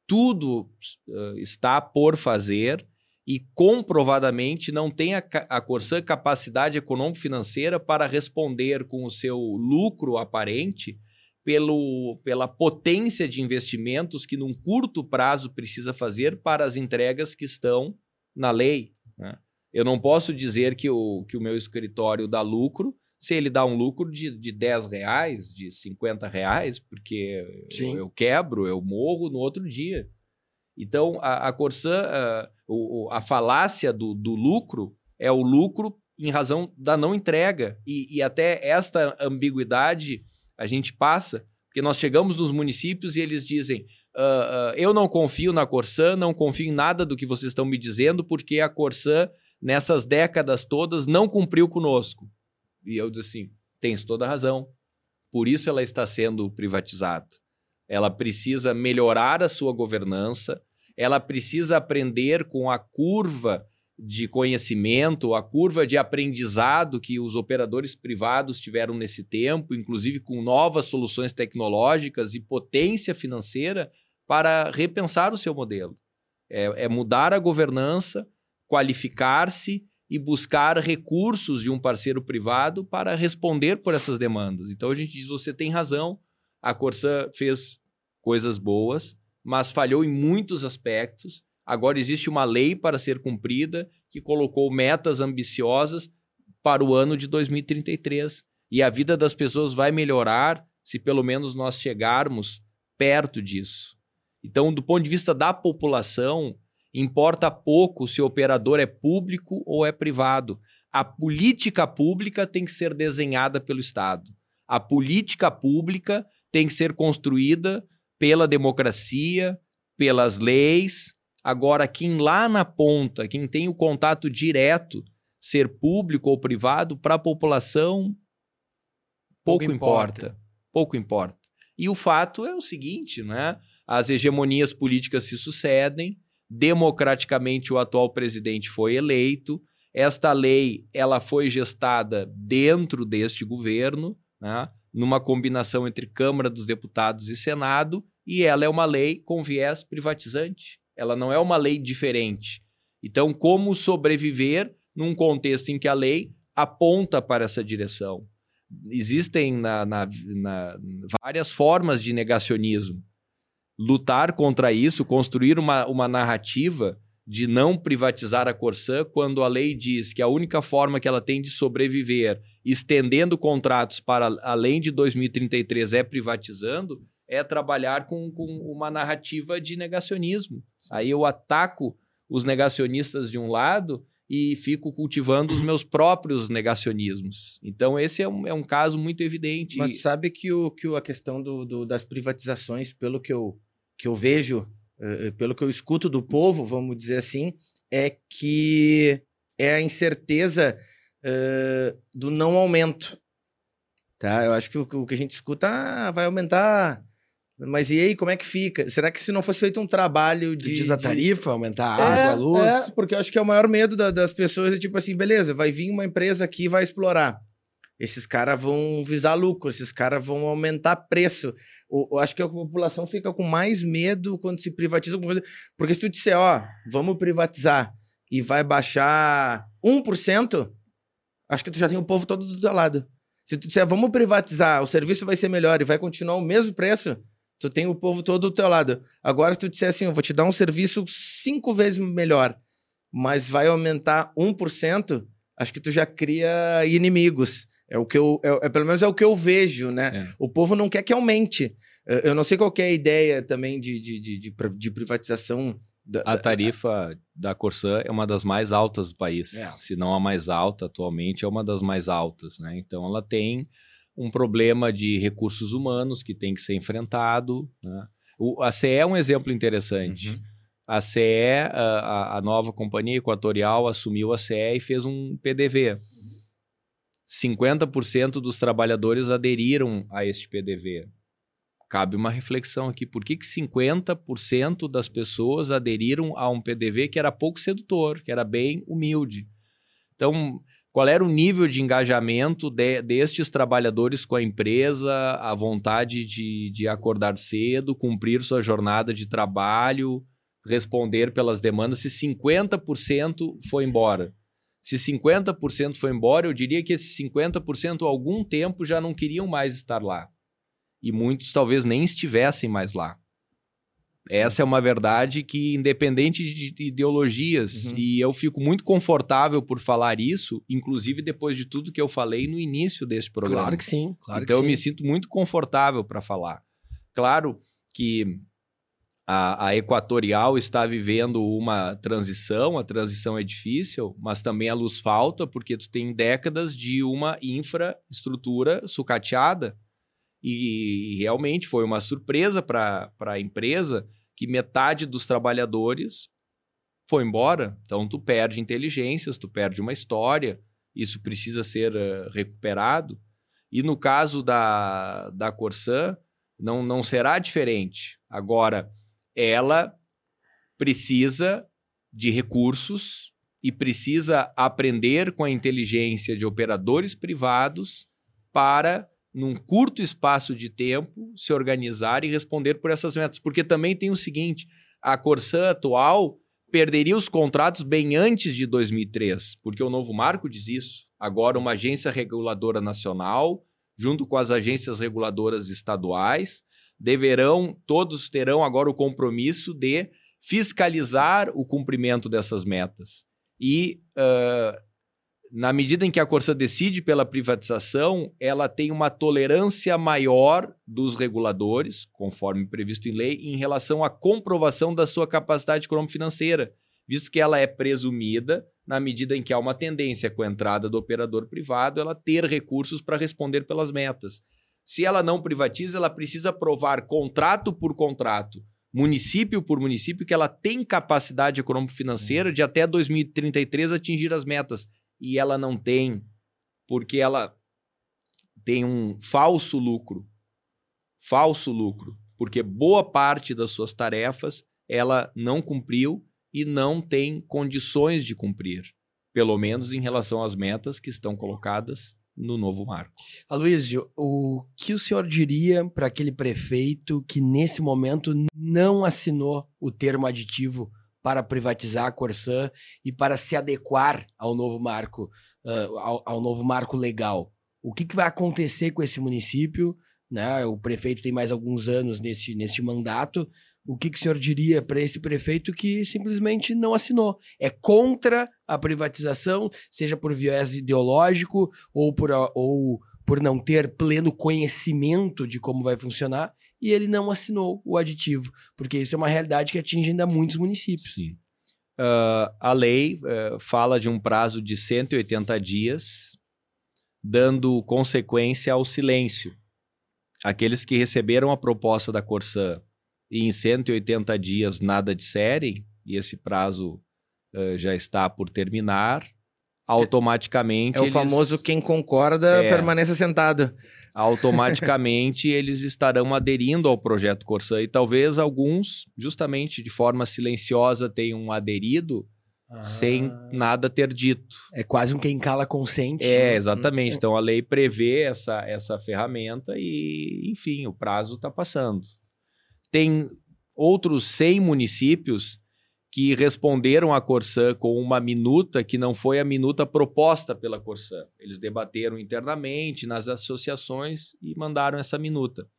tudo uh, está por fazer e comprovadamente não tem a, a Corsã capacidade econômico-financeira para responder com o seu lucro aparente pelo, pela potência de investimentos que, num curto prazo, precisa fazer para as entregas que estão na lei. Né? Eu não posso dizer que o, que o meu escritório dá lucro se ele dá um lucro de, de 10 reais, de 50 reais, porque eu, eu, quebro, eu morro no outro dia. Então, a, a Corsã, a, a falácia do, do lucro é o lucro em razão da não entrega. E, e até esta ambiguidade a gente passa, porque nós chegamos nos municípios e eles dizem: uh, uh, eu não confio na Corsã, não confio em nada do que vocês estão me dizendo, porque a Corsã, nessas décadas todas, não cumpriu conosco. E eu disse assim: tens toda a razão. Por isso ela está sendo privatizada. Ela precisa melhorar a sua governança, ela precisa aprender com a curva de conhecimento, a curva de aprendizado que os operadores privados tiveram nesse tempo, inclusive com novas soluções tecnológicas e potência financeira para repensar o seu modelo. É, é mudar a governança, qualificar-se e buscar recursos de um parceiro privado para responder por essas demandas. Então a gente diz: você tem razão, a Corsã fez coisas boas, mas falhou em muitos aspectos Agora existe uma lei para ser cumprida que colocou metas ambiciosas para o ano de 2033. E a vida das pessoas vai melhorar se pelo menos nós chegarmos perto disso. Então, do ponto de vista da população, importa pouco se o operador é público ou é privado. A política pública tem que ser desenhada pelo Estado. A política pública tem que ser construída pela democracia, pelas leis, Agora, quem lá na ponta, quem tem o contato direto, ser público ou privado, para a população, pouco, pouco importa. importa. Pouco importa. E o fato é o seguinte, né? As hegemonias políticas se sucedem, democraticamente o atual presidente foi eleito, esta lei ela foi gestada dentro deste governo, né? numa combinação entre Câmara dos Deputados e Senado, e ela é uma lei com viés privatizante ela não é uma lei diferente. Então, como sobreviver num contexto em que a lei aponta para essa direção? Existem na, na, na, várias formas de negacionismo. Lutar contra isso, construir uma, uma narrativa de não privatizar a Corsã quando a lei diz que a única forma que ela tem de sobreviver, estendendo contratos para além de 2033, é privatizando, é trabalhar com, com uma narrativa de negacionismo. Aí eu ataco os negacionistas de um lado e fico cultivando os meus próprios negacionismos. Então, esse é um, é um caso muito evidente. Mas sabe que, o, que a questão do, do das privatizações, pelo que eu, que eu vejo, uh, pelo que eu escuto do povo, vamos dizer assim, é que é a incerteza uh, do não aumento. Tá? Eu acho que o, o que a gente escuta ah, vai aumentar mas e aí, como é que fica? Será que se não fosse feito um trabalho de. Diz a tarifa, de... aumentar a é, água, a luz? É, porque eu acho que é o maior medo da, das pessoas é tipo assim, beleza, vai vir uma empresa aqui e vai explorar. Esses caras vão visar lucro, esses caras vão aumentar preço. O, eu acho que a população fica com mais medo quando se privatiza alguma coisa. Porque se tu disser, ó, vamos privatizar e vai baixar 1%, acho que tu já tem o povo todo do teu lado. Se tu disser, vamos privatizar, o serviço vai ser melhor e vai continuar o mesmo preço, tu tem o povo todo do teu lado. Agora, se tu disser assim, eu vou te dar um serviço cinco vezes melhor, mas vai aumentar 1%, acho que tu já cria inimigos. É o que eu, é, é, pelo menos é o que eu vejo, né? É. O povo não quer que aumente. Eu não sei qual é a ideia também de, de, de, de, de privatização. da- A da- tarifa da Corsã é uma das mais altas do país. É. Se não a mais alta atualmente, é uma das mais altas, né? Então ela tem um problema de recursos humanos que tem que ser enfrentado. Né? O, a CE é um exemplo interessante. Uhum. A CE, a, a- nova companhia equatorial, assumiu a CE e fez um PDV. 50% dos trabalhadores aderiram a este PDV. Cabe uma reflexão aqui. Por que, que 50% das pessoas aderiram a um PDV que era pouco sedutor, que era bem humilde? Então, qual era o nível de engajamento de- destes trabalhadores com a empresa, a vontade de, de acordar cedo, cumprir sua jornada de trabalho, responder pelas demandas, se 50% foi embora? Se 50% foi embora, eu diria que esses 50% há algum tempo já não queriam mais estar lá. E muitos talvez nem estivessem mais lá. Essa é uma verdade que, independente de de ideologias, Uhum. e eu fico muito confortável por falar isso, inclusive depois de tudo que eu falei no início desse programa. Claro que sim, claro então eu que me sim. sinto muito confortável para falar. Claro que a, a Equatorial está vivendo uma transição, a transição é difícil, mas também a luz falta, porque tu tem décadas de uma infraestrutura sucateada. E, realmente foi uma surpresa para a empresa que metade dos trabalhadores foi embora. Então tu perde inteligências, tu perde uma história, isso precisa ser eh, recuperado. E no caso da, da Corsã, não, não será diferente. Agora, ela precisa de recursos e precisa aprender com a inteligência de operadores privados para, num curto espaço de tempo, se organizar e responder por essas metas. Porque também tem o seguinte: a Corsã atual perderia os contratos bem antes de 2003, porque o novo marco diz isso. Agora, uma agência reguladora nacional, junto com as agências reguladoras estaduais, deverão, todos terão agora o compromisso de fiscalizar o cumprimento dessas metas. E, ah, na medida em que a Corsa decide pela privatização, ela tem uma tolerância maior dos reguladores, conforme previsto em lei, em relação à comprovação da sua capacidade econômico-financeira, visto que ela é presumida na medida em que há uma tendência com a entrada do operador privado, ela ter recursos para responder pelas metas. Se ela não privatiza, ela precisa provar contrato por contrato, município por município, que ela tem capacidade econômico-financeira de até 2033 atingir as metas. E ela não tem, porque ela tem um falso lucro. Falso lucro. Porque boa parte das suas tarefas ela não cumpriu e não tem condições de cumprir. Pelo menos em relação às metas que estão colocadas no novo marco. Aloysio, o que o senhor diria para aquele prefeito que nesse momento não assinou o termo aditivo para privatizar a Corsã e para se adequar ao novo marco, ah, ao, ao novo marco legal? O que, que vai acontecer com esse município? Né? O prefeito tem mais alguns anos nesse, nesse mandato. O que, que o senhor diria para esse prefeito que simplesmente não assinou? É contra a privatização, seja por viés ideológico ou por, ou por não ter pleno conhecimento de como vai funcionar, e ele não assinou o aditivo, porque isso é uma realidade que atinge ainda muitos municípios. Sim. Ah, a lei eh, fala de um prazo de 180 dias, dando consequência ao silêncio. Aqueles que receberam a proposta da Corsã e em 180 dias nada disserem, e esse prazo eh, já está por terminar, automaticamente. É o eles- famoso quem concorda É. permaneça sentado. Automaticamente eles estarão aderindo ao projeto Corsã e talvez alguns, justamente de forma silenciosa, tenham aderido sem nada ter dito. É quase um quem cala consente. É, né? exatamente. Então a lei prevê essa, essa ferramenta e, enfim, o prazo está passando. Tem outros 100 municípios que responderam à Corsã com uma minuta que não foi a minuta proposta pela Corsã. Eles debateram internamente nas associações e mandaram essa minuta.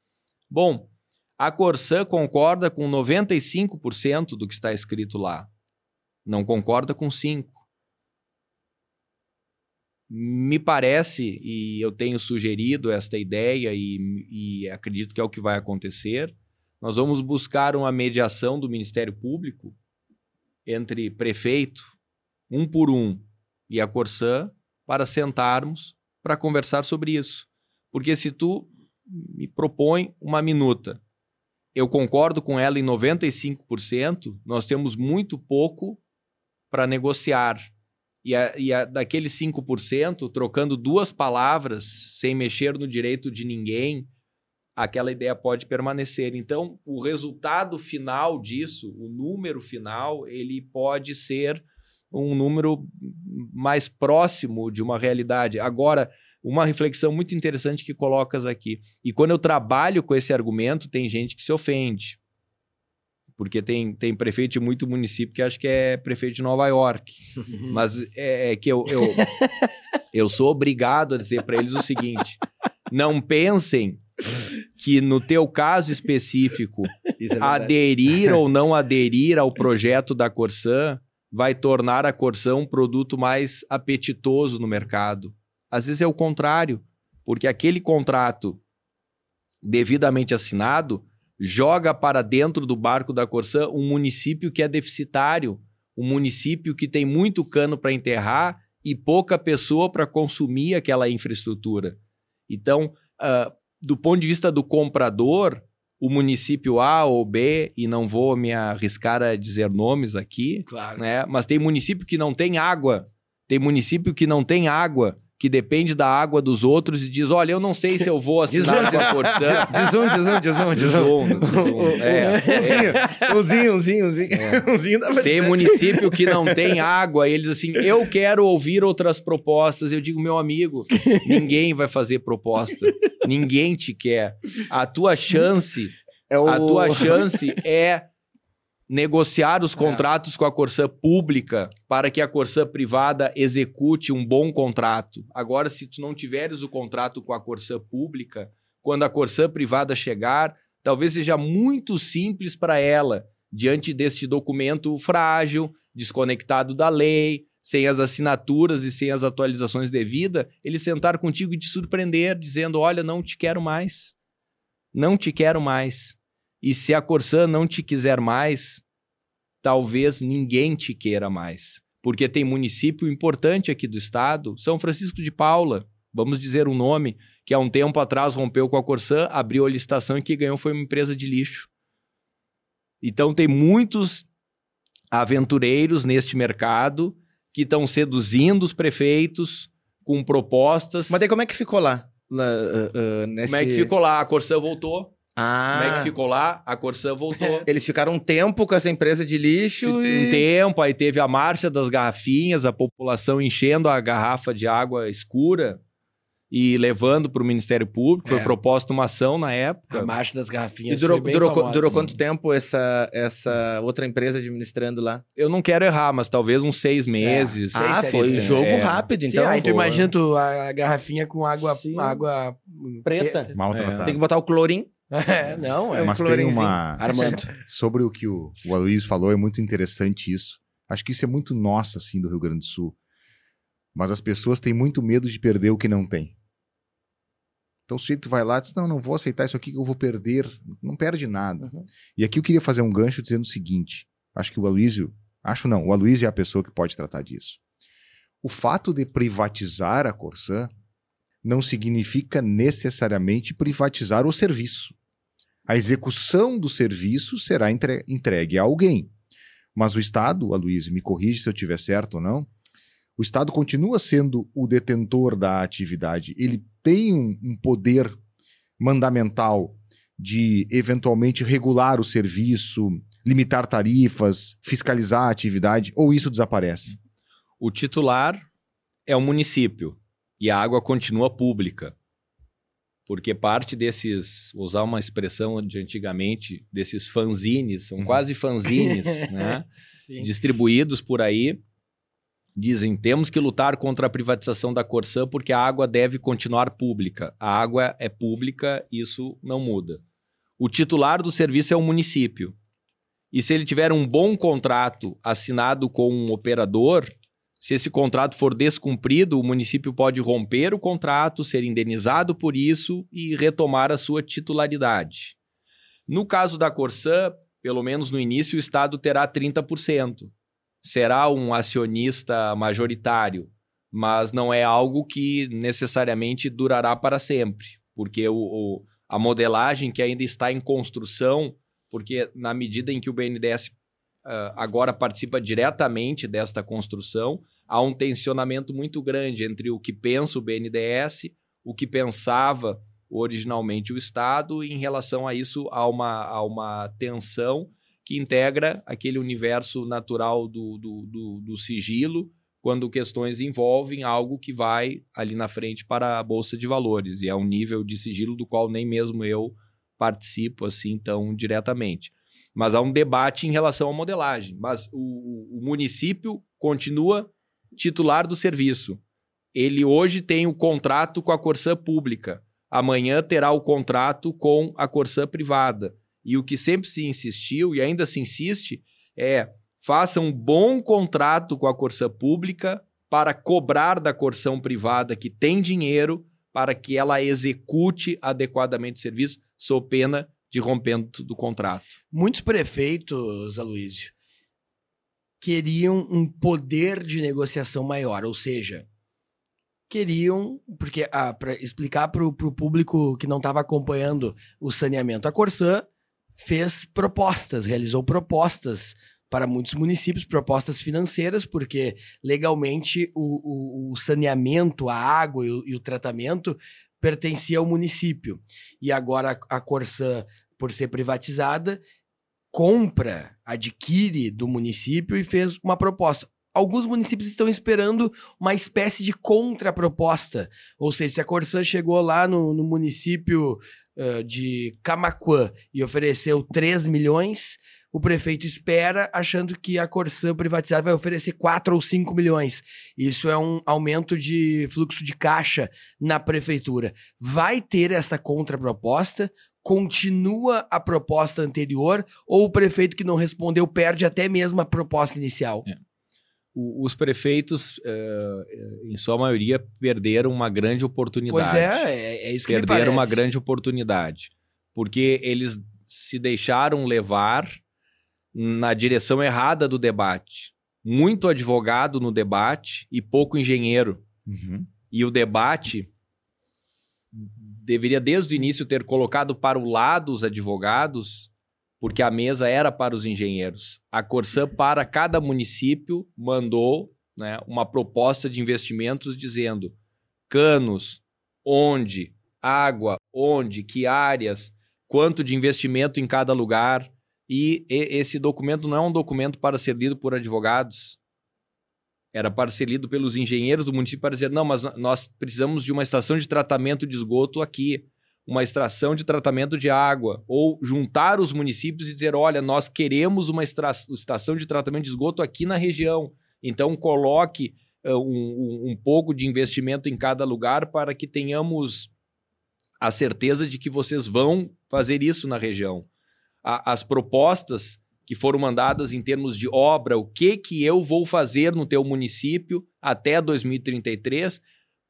Bom, a Corsã concorda com 95% do que está escrito lá. Não concorda com 5%. Me parece, e eu tenho sugerido esta ideia e, e acredito que é o que vai acontecer, nós vamos buscar uma mediação do Ministério Público entre prefeito, um por um, e a Corsã para sentarmos para conversar sobre isso. Porque se tu me propõe uma minuta, eu concordo com ela em 95%, nós temos muito pouco para negociar. E, a, e a, daqueles 5%, trocando duas palavras, sem mexer no direito de ninguém, aquela ideia pode permanecer. Então, o resultado final disso, o número final, ele pode ser um número mais próximo de uma realidade. Agora, uma reflexão muito interessante que colocas aqui. E quando eu trabalho com esse argumento, tem gente que se ofende. Porque tem, tem prefeito de muito município que acha que é prefeito de Nova York. Mas é, é que eu, eu, eu sou obrigado a dizer para eles o seguinte: não pensem que no teu caso específico, é aderir ou não aderir ao projeto da Corsã vai tornar a Corsã um produto mais apetitoso no mercado. Às vezes é o contrário, porque aquele contrato devidamente assinado joga para dentro do barco da Corsã um município que é deficitário, um município que tem muito cano para enterrar e pouca pessoa para consumir aquela infraestrutura. Então, ah, do ponto de vista do comprador, o município A ou B, e não vou me arriscar a dizer nomes aqui, Claro. né? Mas tem município que não tem água. Tem município que não tem água, que depende da água dos outros e diz: olha, eu não sei se eu vou assinar com a Corsã. Diz um, diz um, diz um, diz um. É, é. Umzinho, umzinho, umzinho. Umzinho dá pra Tem município que não tem água, e eles assim, eu quero ouvir outras propostas. Eu digo, meu amigo, ninguém vai fazer proposta. Ninguém te quer. A tua chance, É o... a tua chance é negociar os contratos com a Corsã pública para que a Corsã privada execute um bom contrato. Agora, se tu não tiveres o contrato com a Corsã pública, quando a Corsã privada chegar, talvez seja muito simples para ela, diante deste documento frágil, desconectado da lei, sem as assinaturas e sem as atualizações devidas, ele sentar contigo e te surpreender, dizendo: Olha, não te quero mais. Não te quero mais. E se a Corsã não te quiser mais, talvez ninguém te queira mais. Porque tem município importante aqui do estado, São Francisco de Paula, vamos dizer um nome, que há um tempo atrás rompeu com a Corsã, abriu a licitação e que ganhou foi uma empresa de lixo. Então tem muitos aventureiros neste mercado que estão seduzindo os prefeitos com propostas. Mas daí como é que ficou lá? Lá, ah, ah, nesse... Como é que ficou lá? A Corsã voltou. Ah, Como é que ficou lá? A Corsã voltou. Eles ficaram um tempo com essa empresa de lixo um e... tempo, aí teve a marcha das garrafinhas, a população enchendo a garrafa de água escura e levando para o Ministério Público. Foi É. proposta uma ação na A época. marcha das E garrafinhas durou, foi bem durou, famosa. durou quanto tempo essa, essa outra empresa administrando lá? Eu não quero errar, mas talvez uns seis meses. Seis, ah, foi meses. jogo É. rápido, Sim, então. aí tu Foi. imagina tu, a, a garrafinha com água, Sim. água Preta. preta. Maltratado. Tem que botar o clorim. É, não, é. Mas tem uma. Armando. Sobre o que o, o Aloysio falou, é muito interessante isso. Acho que isso é muito nosso, assim, do Rio Grande do Sul. Mas as pessoas têm muito medo de perder o que não tem. Então o sujeito vai lá e diz: Não, não vou aceitar isso aqui que eu vou perder. Não perde nada. Uhum. E aqui eu queria fazer um gancho dizendo o seguinte: acho que o Aloysio. Acho não, o Aloysio é a pessoa que pode tratar disso. O fato de privatizar a Corsã não significa necessariamente privatizar o serviço. A execução do serviço será entre- entregue a alguém. Mas o Estado, Aloysio, me corrige se eu estiver certo ou não, o Estado continua sendo o detentor da atividade. Ele tem um, um poder mandamental de eventualmente regular o serviço, limitar tarifas, fiscalizar a atividade, ou isso desaparece? O titular é o município e a água continua pública. Porque parte desses, vou usar uma expressão de antigamente, desses fanzines, são Uhum. quase fanzines, né? Distribuídos por aí, dizem: temos que lutar contra a privatização da Corsã porque a água deve continuar pública. A água é pública, isso não muda. O titular do serviço é o município. E se ele tiver um bom contrato assinado com um operador, se esse contrato for descumprido, o município pode romper o contrato, ser indenizado por isso e retomar a sua titularidade. No caso da Corsã, pelo menos no início, o Estado terá 30%. Será um acionista majoritário, mas não é algo que necessariamente durará para sempre, porque o, o- a modelagem que ainda está em construção, porque na medida em que o BNDES ah, agora participa diretamente desta construção, há um tensionamento muito grande entre o que pensa o BNDES, o que pensava originalmente o Estado, e em relação a isso há uma, há uma tensão que integra aquele universo natural do, do, do, do sigilo, quando questões envolvem algo que vai ali na frente para a Bolsa de Valores, e é um nível de sigilo do qual nem mesmo eu participo assim tão diretamente. Mas há um debate em relação à modelagem. Mas o, o- município continua titular do serviço. Ele hoje tem o contrato com a Corsã pública. Amanhã terá o contrato com a Corsã privada. E o que sempre se insistiu e ainda se insiste é faça um bom contrato com a Corsã pública para cobrar da Corsã privada que tem dinheiro para que ela execute adequadamente o serviço, sob pena de rompimento do contrato. Muitos prefeitos, Aloysio, queriam um poder de negociação maior, ou seja, queriam, porque ah, para explicar para o público que não estava acompanhando o saneamento, a Corsã fez propostas, realizou propostas para muitos municípios, propostas financeiras, porque legalmente o, o- o saneamento, a água e o, e o tratamento pertencia ao município. E agora a, Corsã, por ser privatizada, compra, adquire do município e fez uma proposta. Alguns municípios estão esperando uma espécie de contraproposta. Ou seja, se a Corsã chegou lá no, no município eh, de Camaquã e ofereceu 3 milhões, o prefeito espera achando que a Corsã privatizada vai oferecer 4 ou 5 milhões. Isso é um aumento de fluxo de caixa na prefeitura. Vai ter essa contraproposta? Continua a proposta anterior ou o prefeito que não respondeu perde até mesmo a proposta inicial? O- os prefeitos, eh, eh, em sua maioria, perderam uma grande oportunidade. Pois é, é, é isso que perderam uma grande oportunidade. Porque eles se deixaram levar na direção errada do debate. Muito advogado no debate e pouco engenheiro. Uhum. E o debate deveria, desde o início, ter colocado para o lado os advogados, porque a mesa era para os engenheiros. A Corsã, para cada município, mandou né, uma proposta de investimentos dizendo canos, onde, água, onde, que áreas, quanto de investimento em cada lugar. E esse documento não é um documento para ser lido por advogados. Era para ser lido pelos engenheiros do município para dizer: não, mas nós precisamos de uma estação de tratamento de esgoto aqui, uma extração de tratamento de água. Ou juntar os municípios e dizer: olha, nós queremos uma estação de tratamento de esgoto aqui na região. Então, coloque eh, um- um pouco de investimento em cada lugar para que tenhamos a certeza de que vocês vão fazer isso na região. A- as propostas que foram mandadas em termos de obra, o que que eu vou fazer no teu município até 2033,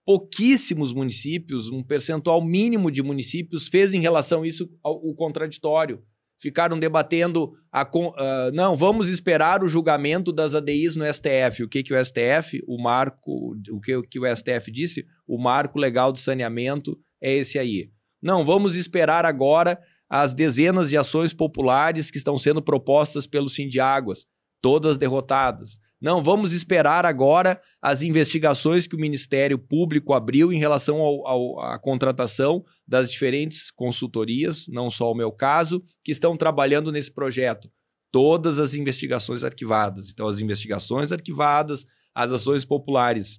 pouquíssimos municípios, um percentual mínimo de municípios fez em relação a isso ao, o contraditório. Ficaram debatendo a ah, não, vamos esperar o julgamento das ADIs no STF. O que que o STF, o marco, o que, que o STF disse? O marco legal do saneamento é esse aí. Não, vamos esperar agora as dezenas de ações populares que estão sendo propostas pelo Sindiáguas, todas derrotadas. Não, vamos esperar agora as investigações que o Ministério Público abriu em relação ao- ao- à contratação das diferentes consultorias, não só o meu caso, que estão trabalhando nesse projeto. todas as investigações arquivadas. Então, as investigações arquivadas, as ações populares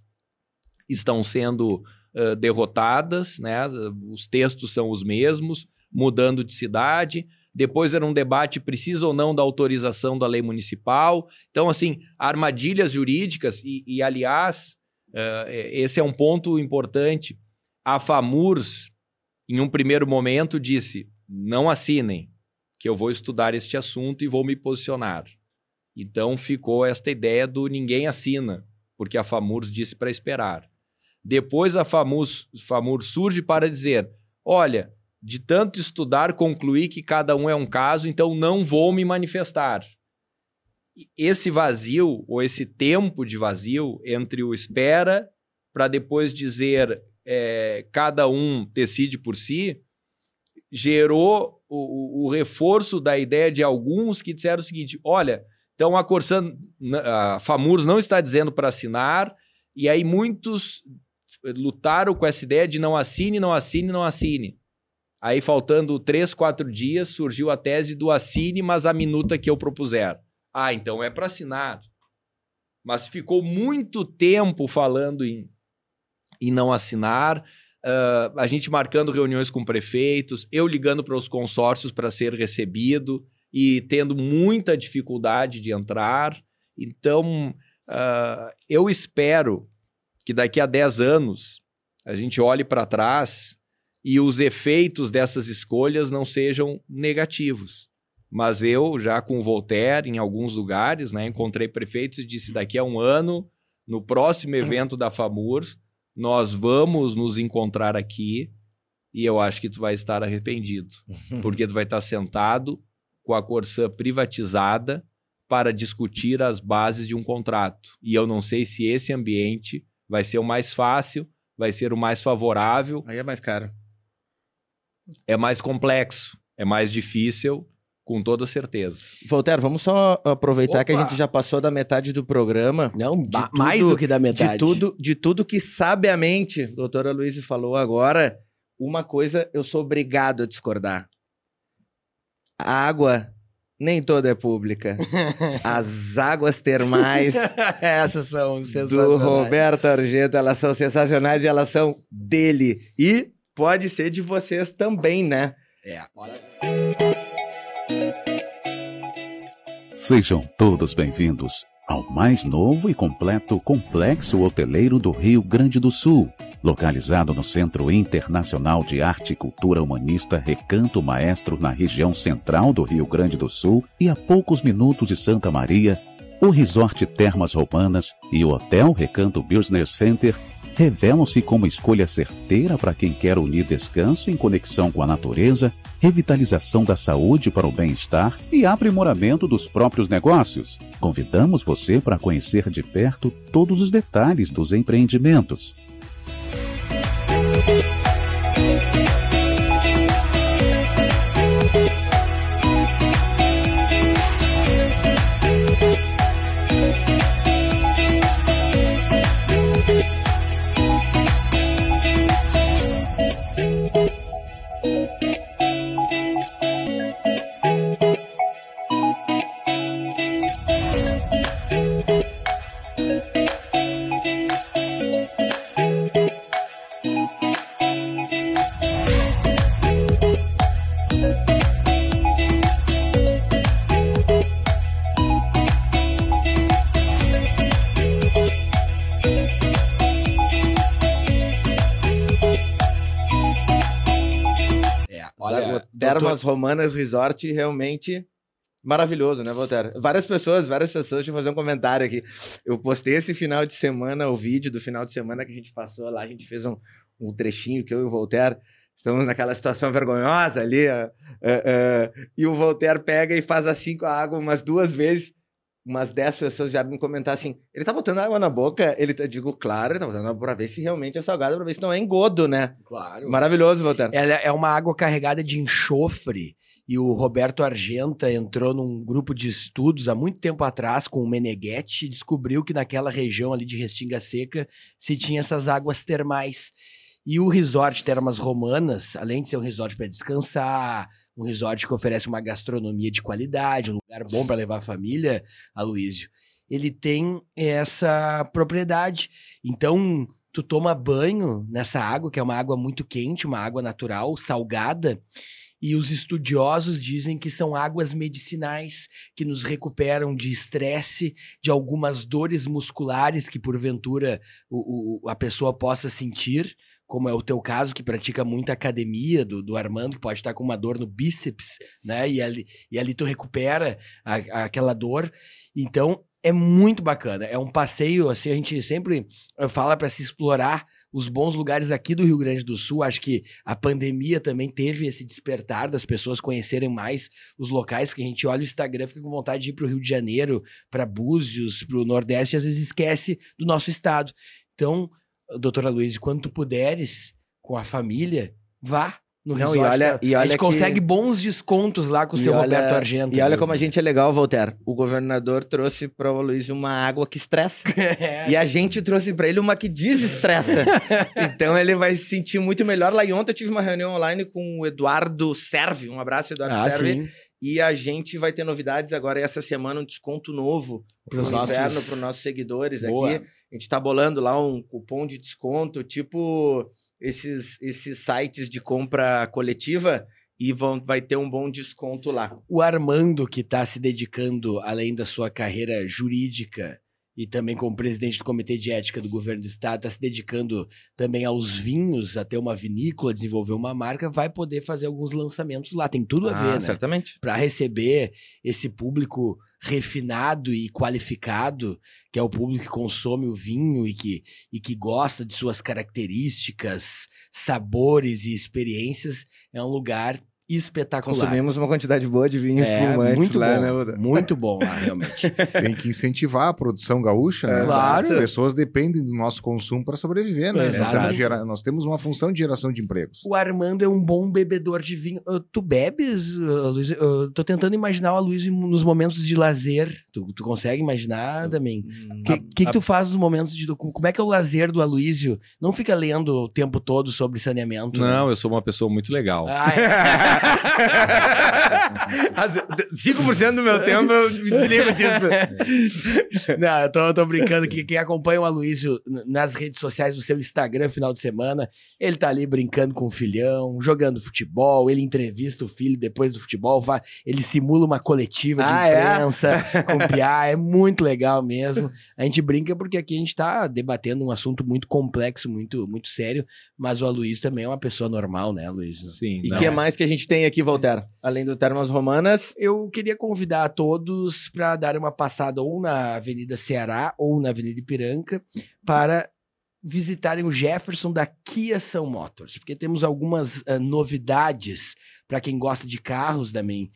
estão sendo uh, derrotadas, né? os textos são os mesmos, mudando de cidade. Depois era um debate precisa ou não da autorização da lei municipal. Então, assim, armadilhas jurídicas, e, e aliás, uh, esse é um ponto importante. A FAMURS, em um primeiro momento, disse: não assinem, que eu vou estudar este assunto e vou me posicionar. Então ficou esta ideia do ninguém assina, porque a FAMURS disse para esperar. Depois a FAMURS, FAMURS surge para dizer: olha, de tanto estudar, concluí que cada um é um caso, então não vou me manifestar. Esse vazio, ou esse tempo de vazio entre o espera para depois dizer é, cada um decide por si, gerou o, o, o, reforço da ideia de alguns que disseram o seguinte: olha, então a Corsan, a FAMURS não está dizendo para assinar, e aí muitos lutaram com essa ideia de não assine, não assine, não assine. Aí, faltando três, quatro dias, surgiu a tese do assine, mas a minuta que eu propuser. Ah, então é para assinar. Mas ficou muito tempo falando em, em não assinar, uh, a gente marcando reuniões com prefeitos, eu ligando para os consórcios para ser recebido e tendo muita dificuldade de entrar. Então, uh, eu espero que daqui a 10 anos a gente olhe para trás e os efeitos dessas escolhas não sejam negativos. Mas eu, já com o Voltaire, em alguns lugares, né, encontrei prefeitos e disse: daqui a um ano, no próximo evento da FAMURS, nós vamos nos encontrar aqui e eu acho que tu vai estar arrependido, porque tu vai estar sentado com a Corsã privatizada para discutir as bases de um contrato. E eu não sei se esse ambiente vai ser o mais fácil, vai ser o mais favorável. Aí é mais caro é mais complexo, é mais difícil, com toda certeza. Voltaire, vamos só aproveitar Opa. que a gente já passou da metade do programa. Não, tudo, mais do que da metade. De tudo, de tudo que sabiamente a doutora Luiz falou agora, uma coisa eu sou obrigado a discordar. A água nem toda é pública. As águas termais. Essas são sensacionais. Do Roberto Argento, elas são sensacionais e elas são dele. E pode ser de vocês também, né? É. Sejam todos bem-vindos ao mais novo e completo complexo hoteleiro do Rio Grande do Sul, localizado no Centro Internacional de Arte e Cultura Humanista Recanto Maestro, na região central do Rio Grande do Sul e a poucos minutos de Santa Maria. O Resort Termas Romanas e o Hotel Recanto Business Center revelam-se como escolha certeira para quem quer unir descanso em conexão com a natureza, revitalização da saúde para o bem-estar e aprimoramento dos próprios negócios. Convidamos você para conhecer de perto todos os detalhes dos empreendimentos. Termas Romanas Resort realmente maravilhoso, né, Voltaire? Várias pessoas, várias pessoas, deixa eu fazer um comentário aqui. Eu postei esse final de semana, o vídeo do final de semana que a gente passou lá, a gente fez um, um trechinho que eu e o Voltaire estamos naquela situação vergonhosa ali, uh, uh, uh, e o Voltaire pega e faz assim com a água umas duas vezes, umas 10 pessoas vieram me comentar assim: ele tá botando água na boca? Ele tá, digo, claro, ele tá botando água pra ver se realmente é salgado, pra ver se não é engodo, né? Claro. Maravilhoso, Voltaire. Ela é uma água carregada de enxofre. E o Roberto Argenta entrou num grupo de estudos há muito tempo atrás com o Meneghetti e descobriu que naquela região ali de Restinga Seca se tinha essas águas termais. E o resort Termas Romanas, além de ser um resort para descansar, um resort que oferece uma gastronomia de qualidade, um lugar bom para levar a família, Aloísio, ele tem essa propriedade. Então, tu toma banho nessa água, que é uma água muito quente, uma água natural, salgada, e os estudiosos dizem que são águas medicinais que nos recuperam de estresse, de algumas dores musculares que porventura o, o, a pessoa possa sentir, como é o teu caso, que pratica muita academia, do, do Armando, que pode estar com uma dor no bíceps, né? E ali, e ali tu recupera a, a, aquela dor. Então, é muito bacana. É um passeio, assim, a gente sempre eh, fala para se explorar os bons lugares aqui do Rio Grande do Sul. Acho que a pandemia também teve esse despertar das pessoas conhecerem mais os locais, porque a gente olha o Instagram, fica com vontade de ir para o Rio de Janeiro, para Búzios, para o Nordeste, e às vezes esquece do nosso estado. Então, doutora Luiz, quando tu puderes, com a família, vá no Não, resort. e olha- e a olha gente que- consegue bons descontos lá com o E seu olha- Roberto Argento. E olha viu? como a gente é legal, Voltaire. O governador trouxe para o Luiz uma água que estressa. É, E a gente trouxe para ele uma que desestressa. então ele vai se sentir muito melhor. Lá e ontem eu tive uma reunião online com o Eduardo Serve. Um abraço, Eduardo ah, Serve. sim. E a gente vai ter novidades agora essa semana, um desconto novo pro nossos- inverno, para os nossos seguidores Boa. aqui. A gente tá bolando lá um cupom de desconto, tipo esses, esses sites de compra coletiva, e vão, vai ter um bom desconto lá. O Armando, que está se dedicando, além da sua carreira jurídica e também como presidente do Comitê de Ética do Governo do Estado, está se dedicando também aos vinhos, a ter uma vinícola, desenvolver uma marca, vai poder fazer alguns lançamentos lá. Tem tudo a ver, né? Ah, certamente. Para receber esse público refinado e qualificado, que é o público que consome o vinho e que, e que gosta de suas características, sabores e experiências, é um lugar espetacular. Consumimos uma quantidade boa de vinhos É, fumantes muito lá, bom, né, muito bom lá, realmente. Tem que incentivar a produção gaúcha, né? É, claro. As pessoas dependem do nosso consumo para sobreviver, né? Nós temos, gera- nós temos uma função de geração de empregos. O Armando é um bom bebedor de vinho. Tu bebes, uh, Luiz? Eu tô tentando imaginar o Luiz nos momentos de lazer. Tu, tu consegue imaginar, também? Hum, O que, que, que tu faz nos momentos de. Como é que é o lazer do Aloísio? Não fica lendo o tempo todo sobre saneamento. né? Não, eu sou uma pessoa muito legal. Ah, é. As- 5% do meu tempo eu me desligo disso. Não, eu tô, eu tô brincando que quem acompanha o Aloysio nas redes sociais do seu Instagram final de semana, ele tá ali brincando com o filhão, jogando futebol, ele entrevista o filho depois do futebol, ele simula uma coletiva de Ah, é? imprensa com o Piá, é muito legal mesmo. A gente brinca porque aqui a gente tá debatendo um assunto muito complexo, muito, muito sério, mas o Aloysio também é uma pessoa normal, né, Aloysio? Sim. E o não. que mais que a gente tem aqui, Voltaire? Além do Termas Romanas, Eu queria convidar a todos para dar uma passada ou na Avenida Ceará ou na Avenida Ipiranga para visitarem o Jefferson da Kia São Motors, porque temos algumas ah, novidades para quem gosta de carros também.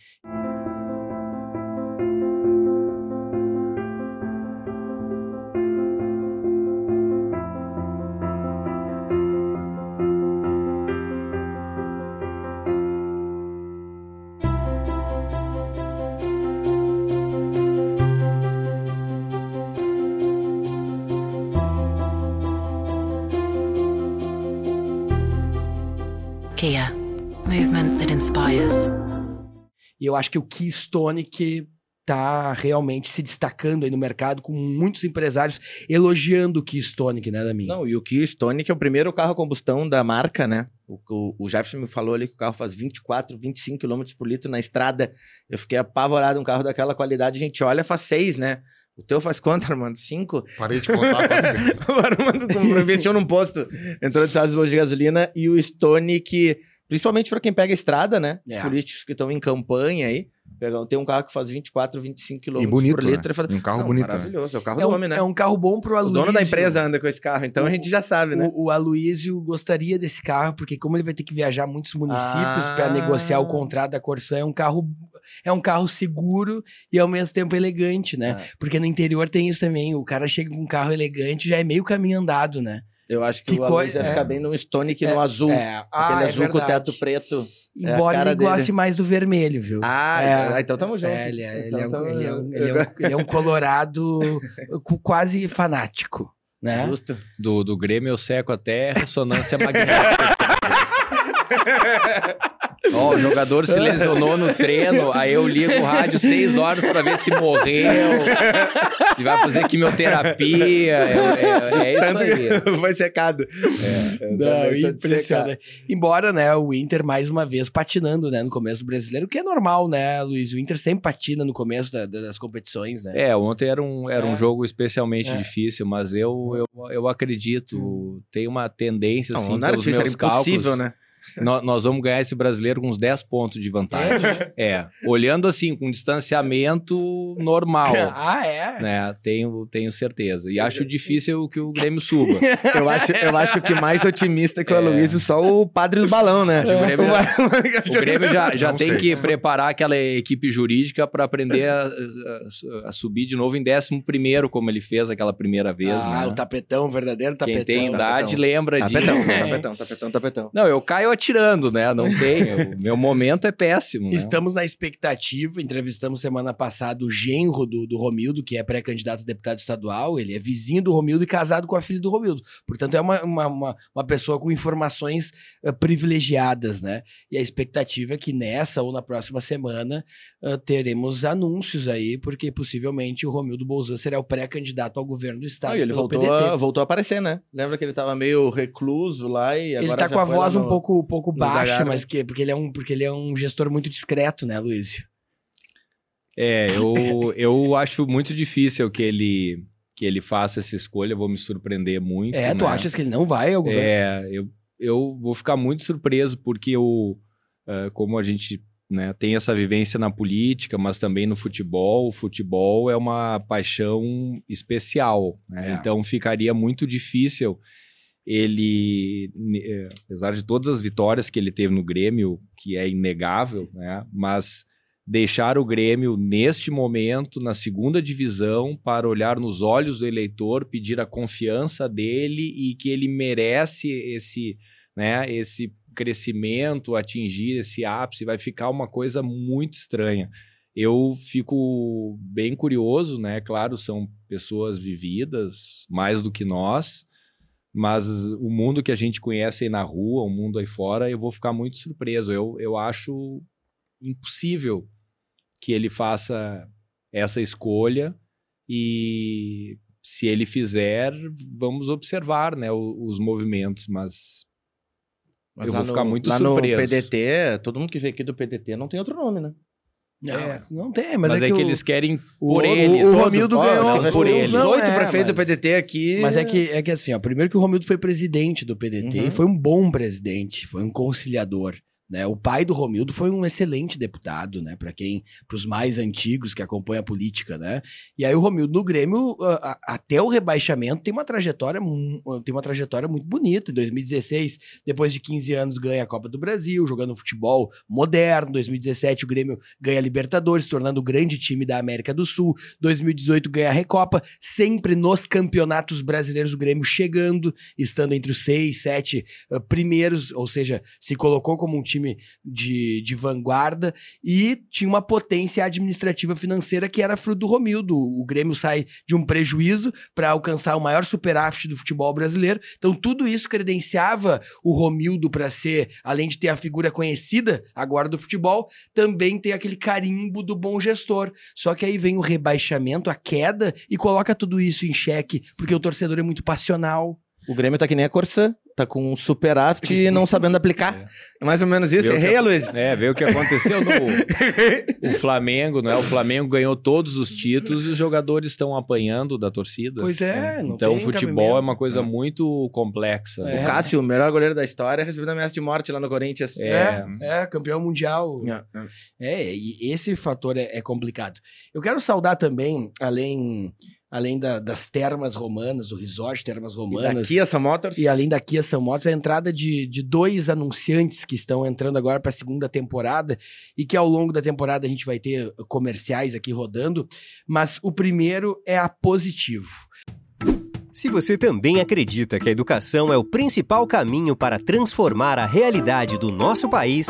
Eu acho que o Keystone que tá realmente se destacando aí no mercado com muitos empresários elogiando o Keystone, né, Damin? Não, e o Kia Stone, que é o primeiro carro a combustão da marca, né? O, o, o Jefferson me falou ali que o carro faz 24, 25 km por litro na estrada. Eu fiquei apavorado, um carro daquela qualidade. A gente olha, faz 6, né? O teu faz quanto, Armando? 5? Parei de contar. o Armando investiu num posto, entrou de Unidos de gasolina. E o Stone, que, principalmente para quem pega estrada, né? Os É. políticos que estão em campanha aí. Tem um carro que faz 24, 25 km E bonito, por né? litro. e faz- Um carro Não, bonito, né? Maravilhoso, é o carro é, do um, homem, né? é um carro bom pro O Aloysio. dono da empresa anda com esse carro, então a gente já sabe, né? O, o Aloysio gostaria desse carro, porque como ele vai ter que viajar muitos municípios Ah. para negociar o contrato da Corsã, é um carro é um carro seguro e ao mesmo tempo elegante, né? É. Porque no interior tem isso também, o cara chega com um carro elegante, já é meio caminho andado, né? Eu acho que, Que o Aloysio ia é. ficar bem no Stone que no azul. É, Aquele ah, é azul com o teto preto. é Embora ele goste dele. mais do vermelho, viu? Ah, É. então- tamo junto. É, ele, é, ele, Então é um, tamo é junto. ele é um- é colorado quase fanático. né? Justo. Do, do Grêmio eu seco até ressonância magnética. Ó, o jogador se lesionou no treino, aí eu ligo o rádio seis horas pra ver se morreu, se vai fazer quimioterapia, é, é, é isso Tanto aí. que foi secado. É, Não, de secar. impressionante. Embora, né, o Inter mais uma vez patinando, né, no começo do brasileiro, o que é normal, né, Luiz? O Inter sempre patina no começo da- da- das competições, né? É, ontem era um, era É. um jogo especialmente É. difícil, mas eu, eu, eu acredito, tem uma tendência, Não, assim, não pelos difícil, era meus impossível, cálculos, né? Nó- nós vamos ganhar esse brasileiro com uns 10 pontos de vantagem. É, olhando assim, com distanciamento normal, ah, é? né, tenho, tenho certeza. E acho difícil que o Grêmio suba. Eu acho, eu acho que mais otimista que o É. Aloysio, só o padre do balão, né? O Grêmio O Grêmio já, já tem sei. que preparar aquela equipe jurídica para aprender a, a- a subir de novo em 11 primeiro, como ele fez aquela primeira vez, ah, né? o tapetão, o verdadeiro tapetão. Quem tem idade tapetão. lembra Tapetão, disso. né? tapetão, tapetão, tapetão. Não, eu caio atirando, né? Não tem. O meu momento é péssimo. Né? Estamos na expectativa, entrevistamos semana passada o genro do, do Romildo, que é pré-candidato a deputado estadual, ele é vizinho do Romildo e casado com a filha do Romildo. Portanto, é uma, uma, uma, uma pessoa com informações eh, privilegiadas, né? E a expectativa é que nessa ou na próxima semana eh, teremos anúncios aí, porque possivelmente o Romildo Bolzan será o pré-candidato ao governo do estado Ah, e ele pelo voltou PDT. a, voltou a aparecer, né? Lembra que ele tava meio recluso lá e agora Ele tá já com a voz lá um no- pouco, um pouco baixa, mas que, porque, ele é um, porque ele é um gestor muito discreto, né, Luiz? É, eu, eu acho muito difícil que ele, que ele faça essa escolha. Eu vou me surpreender muito. É, tu né? achas que ele não vai ao governo? É, eu, eu vou ficar muito surpreso porque eu, eh, como a gente né, tem essa vivência na política, mas também no futebol, o futebol é uma paixão especial. né? É. Então ficaria muito difícil ele, eh, apesar de todas as vitórias que ele teve no Grêmio, que é inegável, né, mas deixar o Grêmio neste momento na segunda divisão para olhar nos olhos do eleitor, pedir a confiança dele e que ele merece esse, né, esse crescimento, atingir esse ápice, vai ficar uma coisa muito estranha. Eu fico bem curioso, né? Claro, são pessoas vividas mais do que nós, mas o mundo que a gente conhece aí na rua, o mundo aí fora, eu vou ficar muito surpreso. Eu, eu acho impossível que ele faça essa escolha e se ele fizer, vamos observar, né, o- os movimentos, mas Mas Eu lá vou ficar no- muito lá surpreso. no PDT, todo mundo que veio aqui do PDT não tem outro nome, né? Não, É. não tem, mas, mas, é, é, que, o- eles querem o- por o- eles. o Todos- Romildo ó, ganhou que é por o- eles. não, Oito é, prefeitos do mas- PDT aqui. Mas é que, é que assim, ó, primeiro que o Romildo foi presidente do PDT Uhum. e foi um bom presidente, foi um conciliador. Né? O pai do Romildo foi um excelente deputado, né? Para quem, para os mais antigos que acompanham a política, né? E aí o Romildo no Grêmio, a- a- até o rebaixamento, tem uma trajetória, tem uma trajetória muito bonita. Em 2016, depois de 15 anos, ganha a Copa do Brasil, jogando futebol moderno. Em 2017, o Grêmio ganha a Libertadores, tornando o grande time da América do Sul. 2018 ganha a Recopa, sempre nos campeonatos brasileiros o Grêmio chegando, estando entre os seis, sete eh, primeiros, ou seja, se colocou como um time de, de vanguarda e tinha uma potência administrativa financeira que era fruto do Romildo. O Grêmio sai de um prejuízo para alcançar o maior superávit do futebol brasileiro. Então tudo isso credenciava o Romildo para ser, além de ter a figura conhecida agora do futebol, também ter aquele carimbo do bom gestor. Só que aí vem o rebaixamento, a queda, e coloca tudo isso em xeque, porque o torcedor é muito passional. O Grêmio tá que nem a Corsã. Tá com um superávit e não sabendo aplicar. É mais ou menos isso. Viu Errei, Luiz. É, ver o que aconteceu no o Flamengo, não é? O Flamengo ganhou todos os títulos e os jogadores estão apanhando da torcida. Pois é, não Então, o futebol cabimento. é uma coisa muito complexa. É. né? O Cássio, o melhor goleiro da história, recebeu ameaça de morte lá no Corinthians. É. É, é, campeão mundial. É, e esse fator é, é complicado. Eu quero saudar também, além, além da- das termas romanas, do resort Termas E Romanas. daqui essa Motors. E além da Kia São Motos, a entrada de, de dois anunciantes que estão entrando agora para a segunda temporada e que ao longo da temporada a gente vai ter comerciais aqui rodando. Mas o primeiro é a Positivo. Se você também acredita que a educação é o principal caminho para transformar a realidade do nosso país,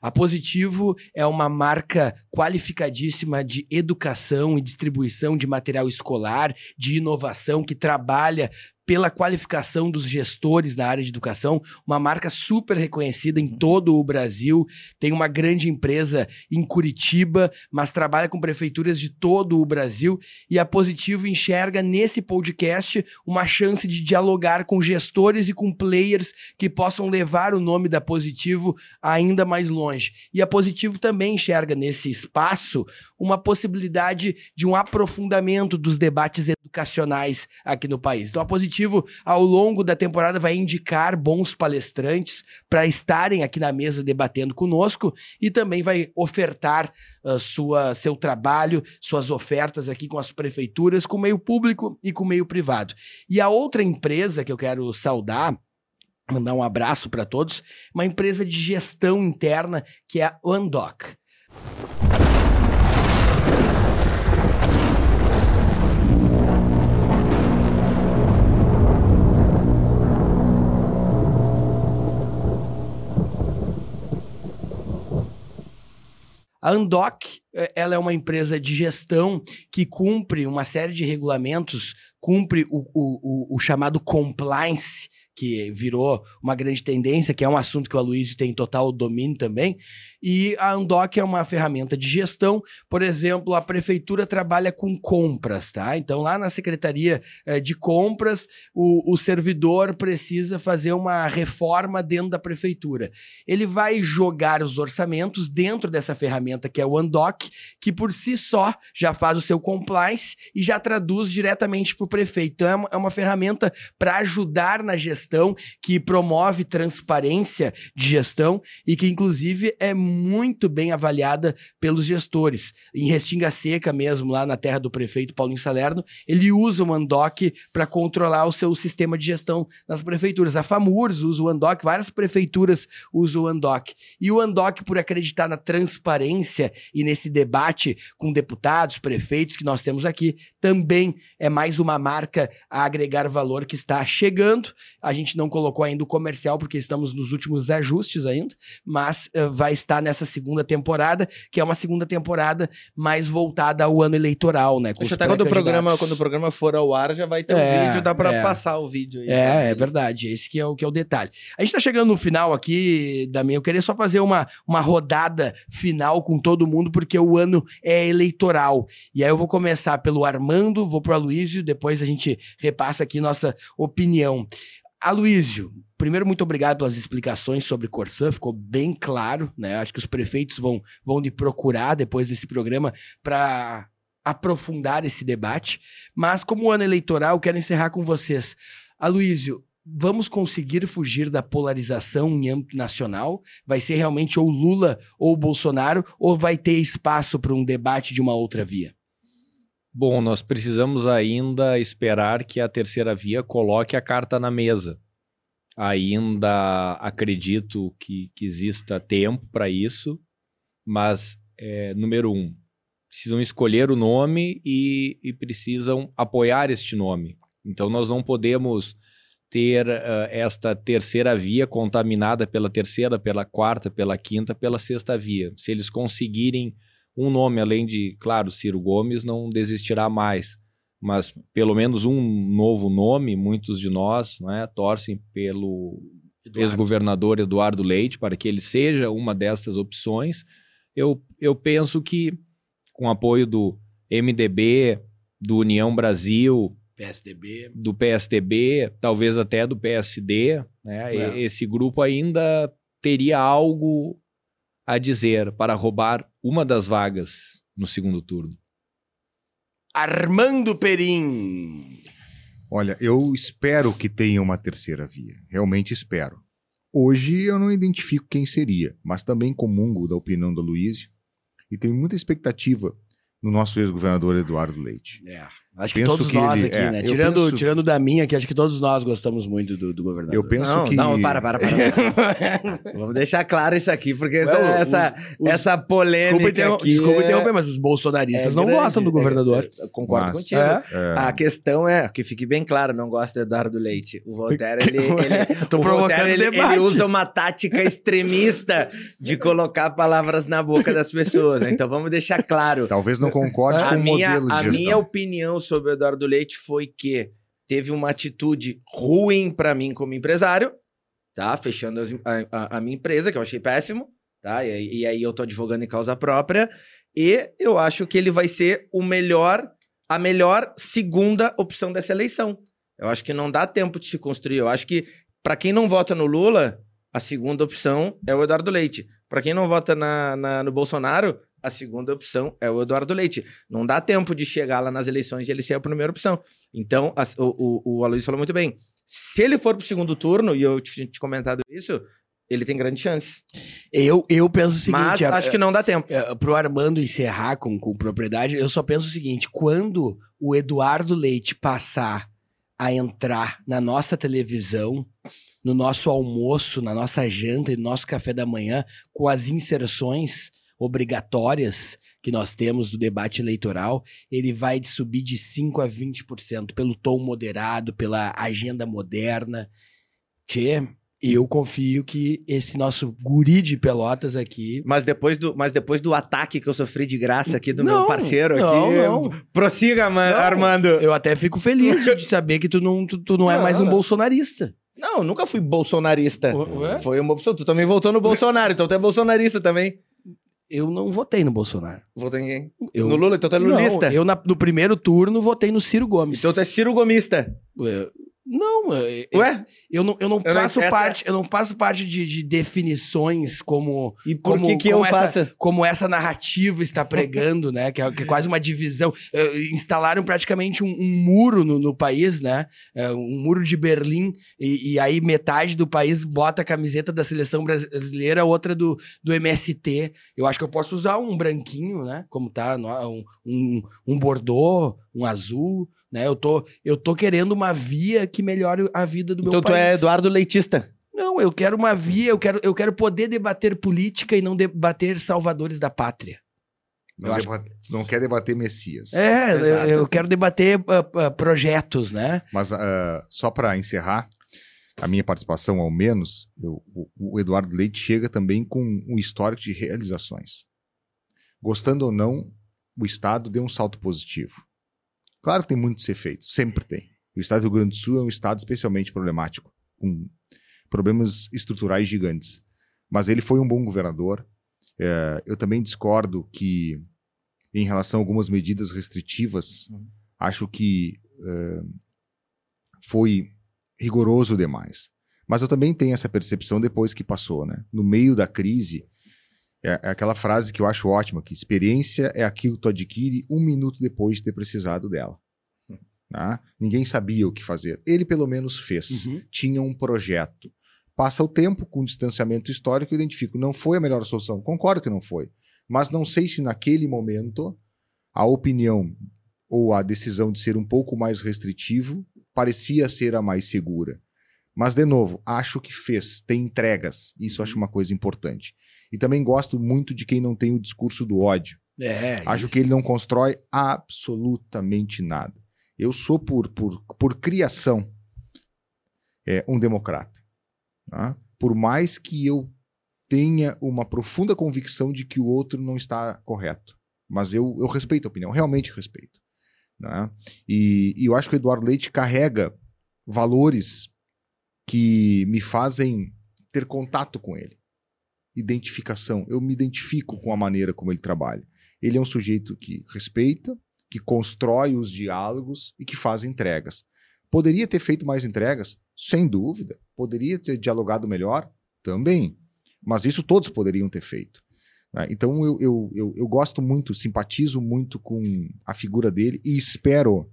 A Positivo é uma marca qualificadíssima de educação e distribuição de material escolar, de inovação, que trabalha pela qualificação dos gestores na área de educação, uma marca super reconhecida em todo o Brasil, tem uma grande empresa em Curitiba, mas trabalha com prefeituras de todo o Brasil e a Positivo enxerga nesse podcast uma chance de dialogar com gestores e com players que possam levar o nome da Positivo ainda mais longe. E a Positivo também enxerga nesse espaço uma possibilidade de um aprofundamento dos debates educacionais aqui no país. Então a Positivo ao longo da temporada, vai indicar bons palestrantes para estarem aqui na mesa debatendo conosco e também vai ofertar uh, sua, seu trabalho, suas ofertas aqui com as prefeituras, com o meio público e com o meio privado. E a outra empresa que eu quero saudar mandar um abraço para todos, uma empresa de gestão interna que é a Undoc. A Andoc, eh, ela é uma empresa de gestão que cumpre uma série de regulamentos, cumpre o, o, o, o chamado compliance, que virou uma grande tendência, que é um assunto que o Aloysio tem total domínio também. E a Andoc é uma ferramenta de gestão. Por exemplo, a prefeitura trabalha com compras, tá? Então, lá na Secretaria eh, de Compras, o, o servidor precisa fazer uma reforma dentro da prefeitura. Ele vai jogar os orçamentos dentro dessa ferramenta que é o Andoc, que por si só já faz o seu compliance e já traduz diretamente para o prefeito. Então, é uma, é uma ferramenta para ajudar na gestão, que promove transparência de gestão e que, inclusive, é muito bem avaliada pelos gestores. Em Restinga Seca mesmo, lá na terra do prefeito Paulinho Salerno, ele usa o Andoc para controlar o seu sistema de gestão nas prefeituras. A FAMURS usa o Andoc, várias prefeituras usam o Andoc. E o Andoc, por acreditar na transparência e nesse debate com deputados, prefeitos que nós temos aqui, também é mais uma marca a agregar valor que está chegando. A gente não colocou ainda o comercial porque estamos nos últimos ajustes ainda, mas uh, vai estar nessa segunda temporada, que é uma segunda temporada mais voltada ao ano eleitoral, né? Acho até quando o, programa, quando o programa for ao ar já vai ter o é, um vídeo, dá para é. passar o vídeo aí. É, é verdade. Esse que é, o, que é o detalhe. A gente tá chegando no final aqui, Dami. Eu queria só fazer uma, uma rodada final com todo mundo, porque o ano é eleitoral. E aí eu vou começar pelo Armando, vou pro Aloysio, depois a gente repassa aqui nossa opinião. Aloysio, primeiro, muito obrigado pelas explicações sobre Corsã, ficou bem claro, né? Acho que os prefeitos vão, vão lhe procurar depois desse programa para aprofundar esse debate. Mas, como ano eleitoral, quero encerrar com vocês. Aloysio, vamos conseguir fugir da polarização em âmbito nacional? Vai ser realmente ou Lula ou Bolsonaro, ou vai ter espaço para um debate de uma outra via? Bom, nós precisamos ainda esperar que a terceira via coloque a carta na mesa. Ainda acredito que, que exista tempo para isso, mas, é, número um, precisam escolher o nome e, e, precisam apoiar este nome. Então, nós não podemos ter uh, esta terceira via contaminada pela terceira, pela quarta, pela quinta, pela sexta via. Se eles conseguirem um nome, além de, claro, Ciro Gomes, não desistirá mais. Mas pelo menos um novo nome, muitos de nós né, torcem pelo ex-governador Eduardo Leite para que ele seja uma dessas opções. Eu, eu penso que, com apoio do MDB, do União Brasil, PSDB. do PSDB, talvez até do PSD, né, é. esse grupo ainda teria algo a dizer para roubar uma das vagas no segundo turno? Armando Perim. Olha, eu espero que tenha uma terceira via. Realmente espero. Hoje eu não identifico quem seria, mas também comungo da opinião do Luísio e tenho muita expectativa no nosso ex-governador Eduardo Leite. É. Acho que Penso todos que nós ele- aqui, é, né? Tirando, penso- tirando da minha, que acho que todos nós gostamos muito do, do governador. Eu penso não, que. não, para, para, para. Vamos deixar claro isso aqui, porque essa, Não, o- essa, os- essa polêmica Desculpa, interrom- aqui desculpa é- interromper, mas os bolsonaristas é não grande. gostam do governador. É, concordo Mas- contigo. É? é, A questão é, que fique bem claro, não gosta do Eduardo Leite. O Voltaire, ele, ele, Tô o Voltaire, ele, ele usa uma tática extremista de colocar palavras na boca das pessoas. né? Então vamos deixar claro. Talvez não concorde A com o modelo de a gestão. minha opinião sobre o Eduardo Leite foi que teve uma atitude ruim pra mim como empresário, tá? Fechando as- a, a- minha empresa, que eu achei péssimo, tá? E, e aí eu tô advogando em causa própria. E eu acho que ele vai ser o melhor, a melhor segunda opção dessa eleição. Eu acho que não dá tempo de se construir. Eu acho que, pra quem não vota no Lula, a segunda opção é o Eduardo Leite. Pra quem não vota na, na- no Bolsonaro, a segunda opção é o Eduardo Leite. Não dá tempo de chegar lá nas eleições e ele ser a primeira opção. Então, as- o, o, o Aloysio falou muito bem. Se ele for pro segundo turno, e eu tinha te comentado isso, ele tem grande chance. Eu, eu penso o seguinte... Mas a- acho que não dá tempo. é, pro Armando encerrar com, com propriedade, eu só penso o seguinte: quando o Eduardo Leite passar a entrar na nossa televisão, no nosso almoço, na nossa janta e no nosso café da manhã, com as inserções obrigatórias que nós temos do debate eleitoral, ele vai subir de 5 a 20% pelo tom moderado, pela agenda moderna. Tchê, eu confio que esse nosso guri de pelotas aqui Mas depois, do, mas depois do ataque que eu sofri de graça aqui do Não, meu parceiro não, aqui, não. prossiga, man, Não. Armando. Eu até fico feliz de saber que tu não, tu, tu não é mais um bolsonarista. Não, eu nunca fui bolsonarista. Ué? Foi uma opção. Tu também votou no Bolsonaro, então tu é bolsonarista também. Eu não votei no Bolsonaro. Votou em quem? Eu, No Lula, então tu é lulista. Não, eu na- no primeiro turno votei no Ciro Gomes. Então tu é Ciro Gomista. É, Não, é, é, Ué? eu não, eu não Eu não- parte, eu não faço parte de, de definições como E por Como- que que como eu essa- faço? como essa narrativa está pregando, né? Que é, que é quase uma divisão. É, instalaram praticamente um, um muro no, no país, né? É, um muro de Berlim, e, e aí metade do país bota a camiseta da seleção brasileira, outra do, do MST. Eu acho que eu posso usar um branquinho, né? Como tá, um, um, um bordô, um azul. Né? Eu, tô, eu tô querendo uma via que melhore a vida do Então meu tu país. é Eduardo Leitista. Não, eu quero uma via, eu quero, eu quero poder debater política e não debater salvadores da pátria. Não, acho- deba- não quer debater Messias. É, eu, eu quero debater ah, ah, projetos, né? Mas ah, só para encerrar a minha participação, ao menos, eu- o, o Eduardo Leite chega também com um histórico de realizações. Gostando ou não, o Estado deu um salto positivo. Claro que tem muito a ser feito, sempre tem. O Estado do Rio Grande do Sul é um Estado especialmente problemático, com problemas estruturais gigantes. Mas ele foi um bom governador. É, eu também discordo que, em relação a algumas medidas restritivas, acho que é, foi rigoroso demais. Mas eu também tenho essa percepção depois que passou, né? No meio da crise, é, é aquela frase que eu acho ótima, que experiência é aquilo que tu adquire um minuto depois de ter precisado dela. Né? Ninguém sabia o que fazer. Ele pelo menos fez. Uhum. Tinha um projeto. Passa o tempo, com distanciamento histórico, eu identifico, não foi a melhor solução. Concordo que não foi. Mas não sei se naquele momento a opinião ou a decisão de ser um pouco mais restritivo parecia ser a mais segura. Mas, de novo, acho que fez, tem entregas. Isso acho uma coisa importante. E também gosto muito de quem não tem o discurso do ódio. É, Acho isso. que ele não constrói absolutamente nada. Eu sou, por, por, por criação, é, um democrata. tá? Por mais que eu tenha uma profunda convicção de que o outro não está correto. Mas eu, eu respeito a opinião, realmente respeito. né? E, e eu acho que o Eduardo Leite carrega valores que me fazem ter contato com ele. Identificação. Eu me identifico com a maneira como ele trabalha. Ele é um sujeito que respeita, que constrói os diálogos e que faz entregas. Poderia ter feito mais entregas? Sem dúvida. Poderia ter dialogado melhor? Também. Mas isso todos poderiam ter feito. né? Então eu, eu, eu, eu gosto muito, simpatizo muito com a figura dele e espero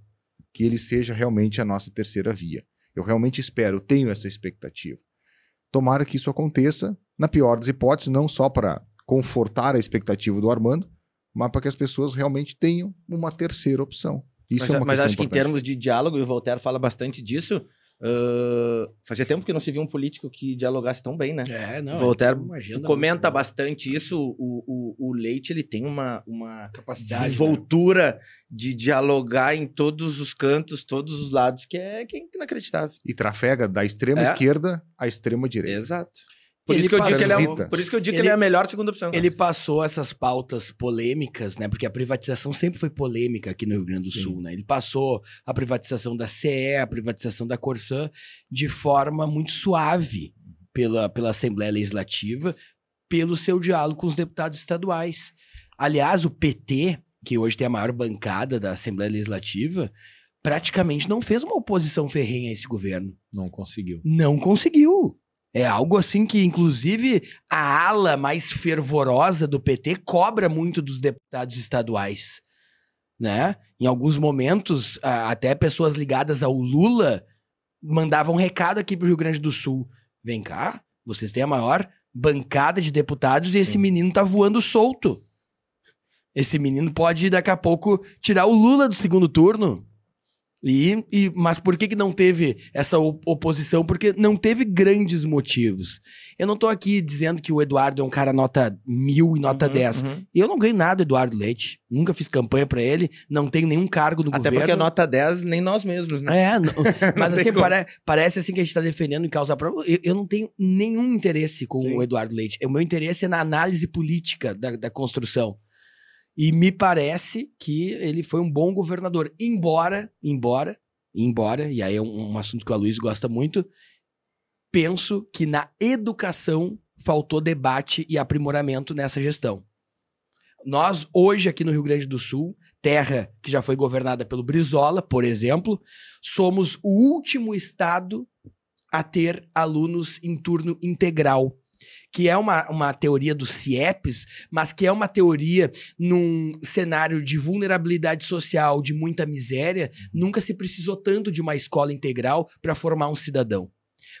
que ele seja realmente a nossa terceira via. Eu realmente espero, tenho essa expectativa. Tomara que isso aconteça, na pior das hipóteses, não só para confortar a expectativa do Armando, mas para que as pessoas realmente tenham uma terceira opção. Isso mas é uma mas acho que em importante. termos de diálogo, e o Voltaire fala bastante disso, ah, fazia tempo que não se via um político que dialogasse tão bem, né? É, não. Voltaire uma agenda comenta bastante isso. O, o, o Leite ele tem uma, uma capacidade. né? desenvoltura de dialogar em todos os cantos, todos os lados, que é, que é inacreditável. E trafega da extrema É. esquerda à extrema direita. Exato. Por isso que eu digo que ele é, por isso que eu digo que Ele- ele é a melhor segunda opção. Ele passou essas pautas polêmicas, né? Porque a privatização sempre foi polêmica aqui no Rio Grande do Sim. Sul, né? Ele passou a privatização da CE, a privatização da Corsã de forma muito suave pela, pela Assembleia Legislativa, pelo seu diálogo com os deputados estaduais. Aliás, o PT, que hoje tem a maior bancada da Assembleia Legislativa, praticamente não fez uma oposição ferrenha a esse governo Não conseguiu. não conseguiu. É algo assim que, inclusive, a ala mais fervorosa do PT cobra muito dos deputados estaduais. Né? Em alguns momentos, até pessoas ligadas ao Lula mandavam um recado aqui pro Rio Grande do Sul. Vem cá, vocês têm a maior bancada de deputados e esse menino tá voando solto. Esse menino pode, daqui a pouco, tirar o Lula do segundo turno. E, e- mas por que, que não teve essa oposição? Porque não teve grandes motivos. Eu não tô aqui dizendo que o Eduardo é um cara nota mil e nota Uhum, 10. uhum. Eu não ganho nada do Eduardo Leite. Nunca fiz campanha pra ele. Não tenho nenhum cargo no Até governo. porque nota 10, nem nós mesmos, né? É, não- mas assim, pare- parece assim que a gente tá defendendo em causa própria. Eu, eu não tenho nenhum interesse com Sim. o Eduardo Leite. O meu interesse é na análise política da, da construção. E me parece que ele foi um bom governador. Embora, embora, embora, e aí é um, um assunto que o Luiz gosta muito, penso que na educação faltou debate e aprimoramento nessa gestão. Nós, hoje, aqui no Rio Grande do Sul, terra que já foi governada pelo Brizola, por exemplo, somos o último estado a ter alunos em turno integral. Que é uma, uma teoria do CIEPs, mas que é uma teoria num cenário de vulnerabilidade social, de muita miséria, nunca se precisou tanto de uma escola integral para formar um cidadão.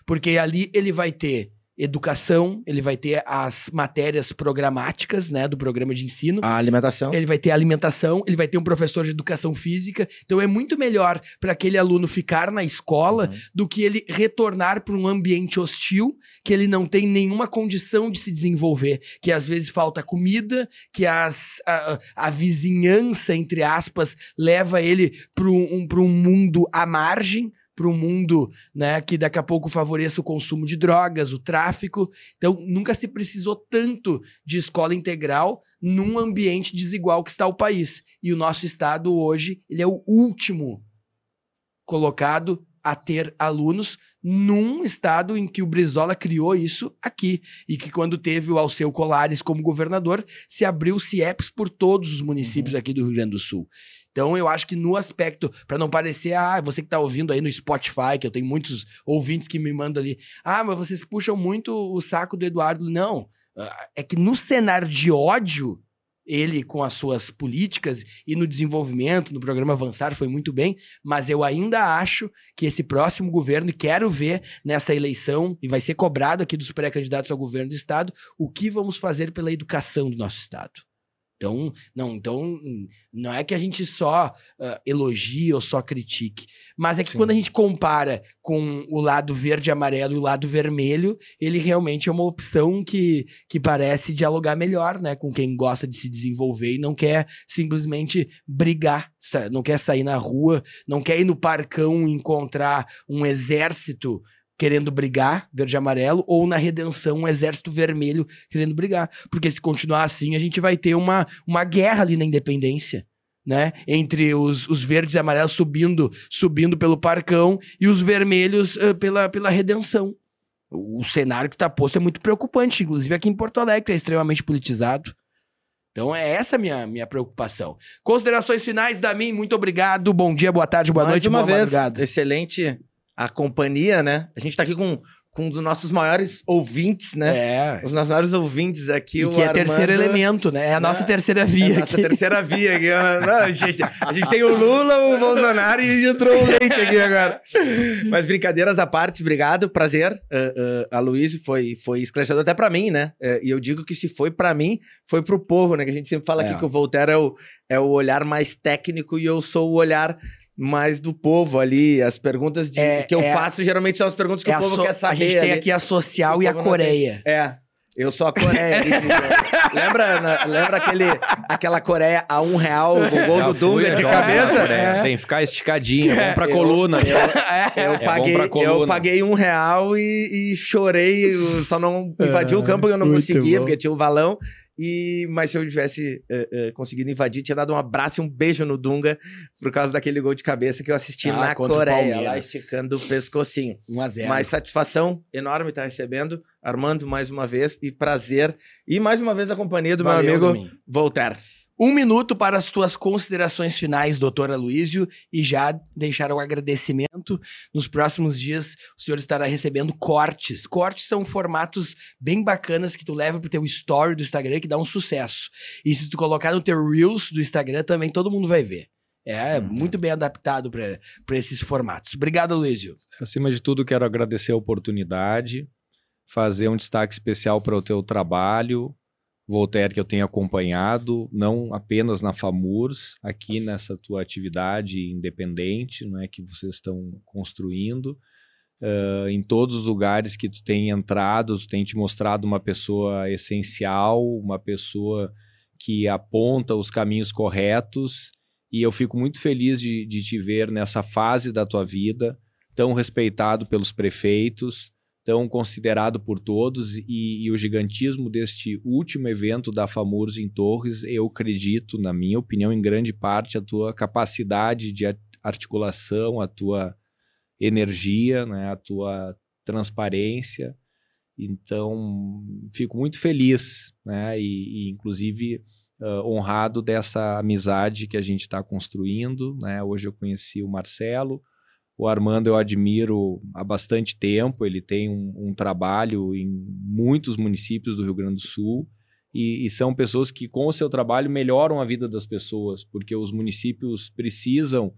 Porque ali ele vai ter educação, ele vai ter as matérias programáticas, né, do programa de ensino, A alimentação. ele vai ter alimentação, ele vai ter um professor de educação física. Então é muito melhor para aquele aluno ficar na escola Uhum. do que ele retornar para um ambiente hostil, que ele não tem nenhuma condição de se desenvolver, que às vezes falta comida, que as, a, a vizinhança, entre aspas, leva ele para um, pra um mundo à margem, para um mundo né, que daqui a pouco favoreça o consumo de drogas, o tráfico. Então nunca se precisou tanto de escola integral num ambiente desigual que está o país. E o nosso estado hoje, ele é o último colocado a ter alunos num estado em que o Brizola criou isso aqui. E que quando teve o Alceu Colares como governador, se abriu CIEPs por todos os municípios aqui do Rio Grande do Sul. Então eu acho que no aspecto, para não parecer, ah, você que tá ouvindo aí no Spotify, que eu tenho muitos ouvintes que me mandam ali, ah, mas vocês puxam muito o saco do Eduardo. Não, é que no cenário de ódio, ele com as suas políticas e no desenvolvimento, no programa Avançar foi muito bem, mas eu ainda acho que esse próximo governo, e quero ver nessa eleição, e vai ser cobrado aqui dos pré-candidatos ao governo do estado, o que vamos fazer pela educação do nosso estado. Então, não, então, não é que a gente só ah, elogie ou só critique, mas é que Sim. quando a gente compara com o lado verde e amarelo e o lado vermelho, ele realmente é uma opção que, que parece dialogar melhor, né, com quem gosta de se desenvolver e não quer simplesmente brigar, não quer sair na rua, não quer ir no parcão encontrar um exército querendo brigar, verde e amarelo, ou na redenção um exército vermelho querendo brigar. Porque se continuar assim, a gente vai ter uma, uma guerra ali na independência. Né? Entre os, os verdes e amarelos subindo subindo pelo parcão e os vermelhos eh, pela, pela redenção. O, o cenário que está posto é muito preocupante, inclusive aqui em Porto Alegre, que é extremamente politizado. Então é essa a minha, minha preocupação. Considerações finais da mim, muito obrigado. Bom dia, boa tarde, boa Mais noite, uma boa vez, madrugada. excelente a companhia, né? A gente tá aqui com, com um dos nossos maiores ouvintes, né? É. Os nossos maiores ouvintes aqui, E o que é Armando- terceiro elemento, né? É a nossa Né? terceira via É a nossa aqui. terceira via aqui. Não, gente, a gente tem o Lula, o Bolsonaro e entrou o Leite aqui agora. Mas brincadeiras à parte, obrigado, prazer. Uh, uh, a Luiz foi, foi esclarecedor até pra mim, né? Uh, e eu digo que se foi pra mim, foi pro povo, né? Que a gente sempre fala É. aqui que o Voltaire é o, é o olhar mais técnico e eu sou o olhar mais do povo ali. As perguntas de- É, que eu é- faço geralmente são as perguntas que É o a, povo so- quer a saber. gente tem ali. aqui a social e a Coreia. É. Eu sou a Coreia. né? lembra na- lembra aquele, aquela Coreia a um real, o gol Já do Dunga de cabeça? É. Tem que ficar esticadinho, é bom pra Eu- coluna. Eu, É, bom paguei, eu paguei um real e, e chorei. Só não invadi o campo porque eu não muito conseguia, bom. porque tinha o valão. E, mas se eu tivesse eh, eh, conseguido invadir, tinha dado um abraço e um beijo no Dunga por causa daquele gol de cabeça que eu assisti Ah, na Coreia, lá esticando o pescocinho. 1 a 0 Mas satisfação enorme estar recebendo. Armando, mais uma vez, e prazer. E mais uma vez a companhia do Valeu, meu amigo. Voltaire. Um minuto para as tuas considerações finais, doutor Aloysio, e já deixar o agradecimento. Nos próximos dias, o senhor estará recebendo cortes. Cortes são formatos bem bacanas que tu leva pro teu story do Instagram, que dá um sucesso. E se tu colocar no teu Reels do Instagram, também todo mundo vai ver. É muito bem adaptado para esses formatos. Obrigado, Aloysio. Acima de tudo, quero agradecer a oportunidade, fazer um destaque especial para o teu trabalho, Voltaire, que eu tenho acompanhado, não apenas na FAMURS, aqui nessa tua atividade independente né, que vocês estão construindo. ah, em todos os lugares que tu tem entrado, tu tem te mostrado uma pessoa essencial, uma pessoa que aponta os caminhos corretos, e eu fico muito feliz de, de te ver nessa fase da tua vida, tão respeitado pelos prefeitos, tão considerado por todos e, e o gigantismo deste último evento da FAMURS em Torres, eu acredito, na minha opinião, em grande parte a tua capacidade de articulação, a tua energia, né, a tua transparência. Então, fico muito feliz, né, e, e inclusive ah, honrado dessa amizade que a gente está construindo, né. Hoje eu conheci o Marcelo, o Armando eu admiro há bastante tempo, ele tem um, um trabalho em muitos municípios do Rio Grande do Sul e, e são pessoas que, com o seu trabalho, melhoram a vida das pessoas, porque os municípios precisam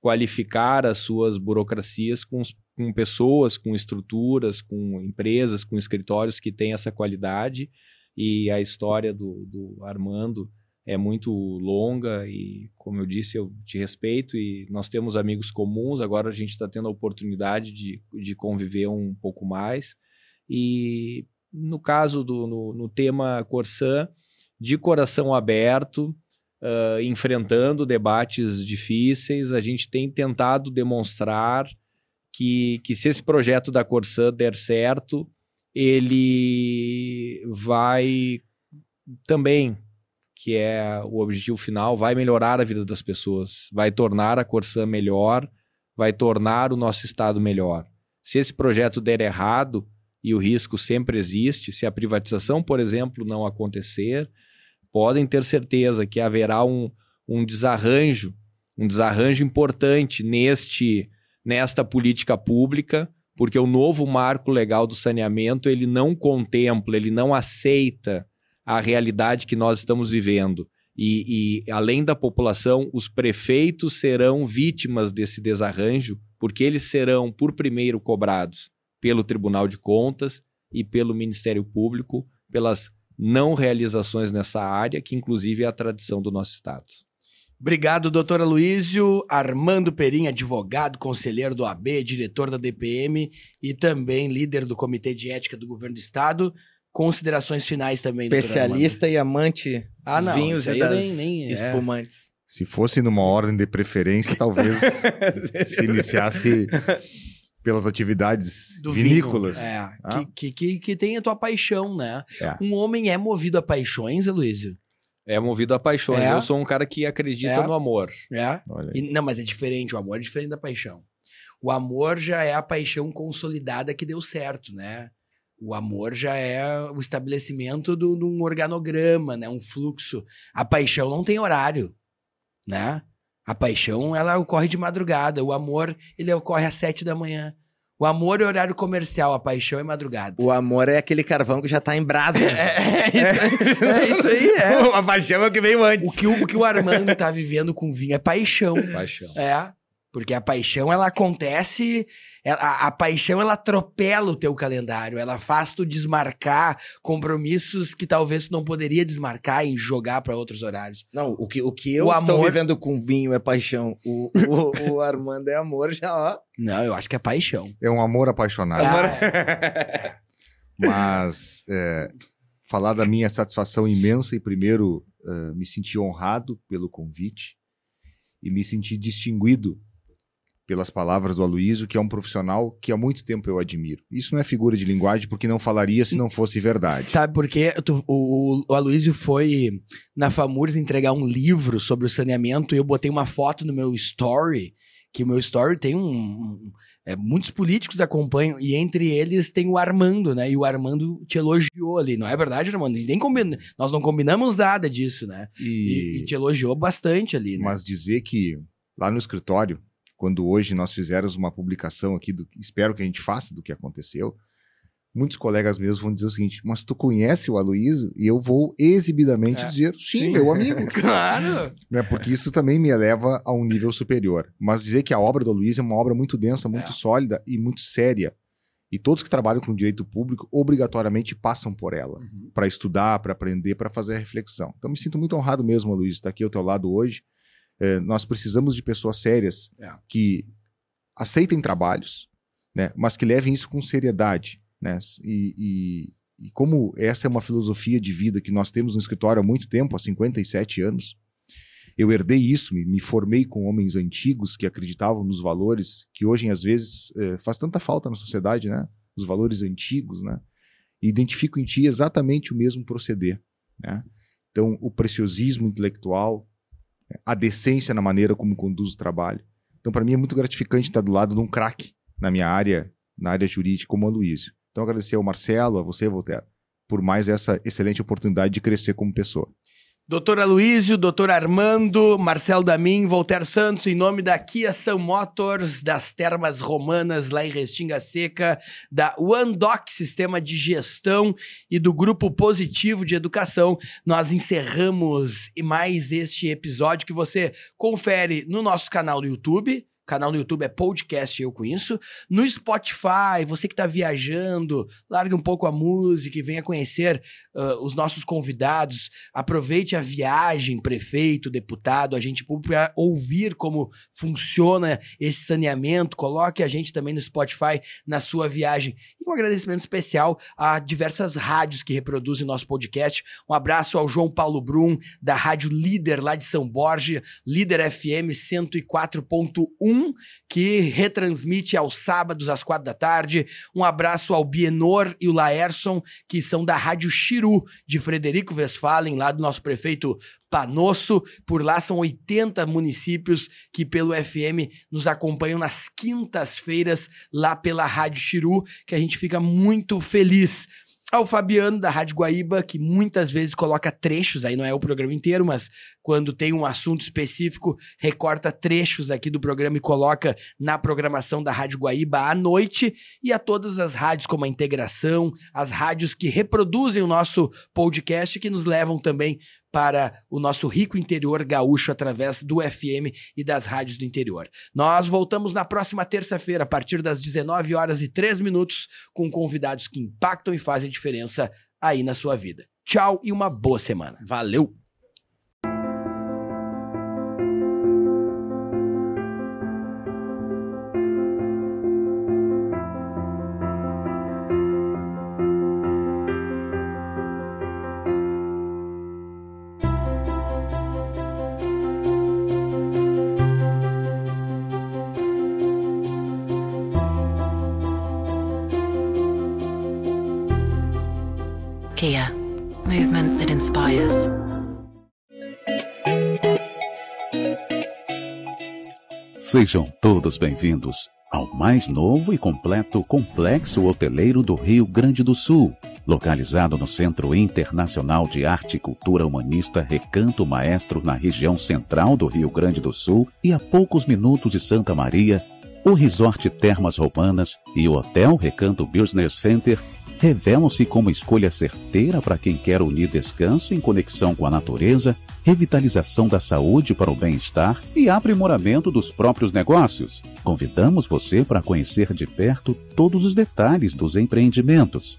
qualificar as suas burocracias com, com pessoas, com estruturas, com empresas, com escritórios que têm essa qualidade. E a história do, do Armando é muito longa e, como eu disse, eu te respeito e nós temos amigos comuns. Agora a gente está tendo a oportunidade de, de conviver um pouco mais. E no caso do no, no tema Corsã, de coração aberto, ah, enfrentando debates difíceis, a gente tem tentado demonstrar que, que se esse projeto da Corsã der certo, ele vai também que é o objetivo final, vai melhorar a vida das pessoas, vai tornar a Corsã melhor, vai tornar o nosso estado melhor. Se esse projeto der errado, e o risco sempre existe, se a privatização, por exemplo, não acontecer, podem ter certeza que haverá um, um desarranjo, um desarranjo importante neste nesta política pública, porque o novo marco legal do saneamento, ele não contempla, ele não aceita a realidade que nós estamos vivendo. E, e, além da população, os prefeitos serão vítimas desse desarranjo, porque eles serão, por primeiro, cobrados pelo Tribunal de Contas e pelo Ministério Público pelas não realizações nessa área, que inclusive é a tradição do nosso Estado. Obrigado, doutor Aloysio. Armando Perim, advogado, conselheiro do AB, diretor da DPM e também líder do Comitê de Ética do Governo do Estado. Considerações finais também, doutor Especialista e amante Ah, não, vinhos e das nem- nem é. espumantes. Se fosse numa ordem de preferência, talvez se iniciasse pelas atividades Do vinícolas. vinho. É, Ah. que, que, que, tem a tua paixão, né? É. Um homem é movido a paixões, Aloysio? É movido a paixões. É? Eu sou um cara que acredita É? no amor. É. E- não, mas é diferente. O amor é diferente da paixão. O amor já é a paixão consolidada que deu certo, né? O amor já é o estabelecimento do- de um organograma, né? Um fluxo. A paixão não tem horário, né? A paixão, ela ocorre de madrugada. O amor, ele ocorre às sete da manhã. O amor é horário comercial, a paixão é madrugada. O amor é aquele carvão que já tá em brasa. É, é isso, é isso aí, é. A paixão é o que veio antes. O que o, o que o Armando tá vivendo com vinho é paixão. Paixão. É. Porque a paixão, ela acontece. ela- A, a paixão, ela atropela o teu calendário. Ela faz tu desmarcar compromissos que talvez tu não poderia desmarcar e jogar pra outros horários. Não, o que, o que eu O estou amor- vivendo com vinho é paixão. O, o, o Armando é amor já, ó. Não, eu acho que é paixão. É um amor apaixonado. Ah, Mas é, falar da minha satisfação imensa e primeiro eh, me sentir honrado pelo convite e me sentir distinguido pelas palavras do Aloysio, que é um profissional que há muito tempo eu admiro. Isso não é figura de linguagem porque não falaria se não fosse verdade. Sabe por quê? O, o Aloysio foi na FAMURS entregar um livro sobre o saneamento e eu botei uma foto no meu story, que o meu story tem um... um- é, muitos políticos acompanham, e entre eles tem o Armando, né? E o Armando te elogiou ali, não é verdade, Armando? Nem combina, nós não combinamos nada disso, né? E, E, e te elogiou bastante ali, né? mas dizer que lá no escritório, quando hoje nós fizermos uma publicação aqui, do, espero que a gente faça do que aconteceu, muitos colegas meus vão dizer o seguinte, mas tu conhece o Aloysio? E eu vou exibidamente É. dizer, sim, Sim. meu amigo. Claro! né? Porque isso também me eleva a um nível superior. Mas dizer que a obra do Aloysio é uma obra muito densa, muito É. sólida e muito séria. E todos que trabalham com direito público obrigatoriamente passam por ela para estudar, para aprender, para fazer a reflexão. Então me sinto muito honrado mesmo, Luiz, estar aqui ao teu lado hoje. É, nós precisamos de pessoas sérias É. que aceitem trabalhos, né, mas que levem isso com seriedade. Né? E, e- e como essa é uma filosofia de vida que nós temos no escritório há muito tempo, há 57 anos, eu herdei isso, me, me formei com homens antigos que acreditavam nos valores que hoje, às vezes, eh, faz tanta falta na sociedade, né? Os valores antigos, né? E identifico em ti exatamente o mesmo proceder, né? Então, o preciosismo intelectual, a decência na maneira como conduz o trabalho. Então, para mim é muito gratificante estar do lado de um craque na minha área, na área jurídica, como o Aloysio. Então, agradecer ao Marcelo, a você, Voltaire, por mais essa excelente oportunidade de crescer como pessoa. Doutor Aloysio, doutor Armando, Marcelo Damin, Voltaire Santos, em nome da Kia Sun Motors, das Termas Romanas, lá em Restinga Seca, da OneDoc, Sistema de Gestão, e do Grupo Positivo de Educação, nós encerramos mais este episódio que você confere no nosso canal do YouTube. Canal no YouTube é podcast Eu Com Isso. No Spotify, você que está viajando, largue um pouco a música e venha conhecer ah, os nossos convidados. Aproveite a viagem, prefeito, deputado, agente público, para ouvir como funciona esse saneamento. Coloque a gente também no Spotify na sua viagem. E um agradecimento especial a diversas rádios que reproduzem nosso podcast. Um abraço ao João Paulo Brum, da Rádio Líder, lá de São Borja, Líder FM 104.1, que retransmite aos sábados às quatro da tarde. Um abraço ao Bienor e o Laerson, que são da Rádio Chiru, de Frederico Westphalen, lá do nosso prefeito Panosso. Por lá são 80 municípios que pelo FM nos acompanham nas quintas-feiras, lá pela Rádio Chiru, que a gente fica muito feliz. Ao Fabiano, da Rádio Guaíba, que muitas vezes coloca trechos, aí não é o programa inteiro, mas quando tem um assunto específico, recorta trechos aqui do programa e coloca na programação da Rádio Guaíba à noite. E a todas as rádios, como a Integração, as rádios que reproduzem o nosso podcast, que nos levam também para o nosso rico interior gaúcho através do FM e das rádios do interior. Nós voltamos na próxima terça-feira, a partir das 19 horas e 3 minutos, com convidados que impactam e fazem diferença aí na sua vida. Tchau e uma boa semana. Valeu! Sejam todos bem-vindos ao mais novo e completo complexo hoteleiro do Rio Grande do Sul, localizado no Centro Internacional de Arte e Cultura Humanista Recanto Maestro, na região central do Rio Grande do Sul e a poucos minutos de Santa Maria, o Resort Termas Romanas e o Hotel Recanto Business Center revelam-se como escolha certeira para quem quer unir descanso em conexão com a natureza, revitalização da saúde para o bem-estar e aprimoramento dos próprios negócios. Convidamos você para conhecer de perto todos os detalhes dos empreendimentos.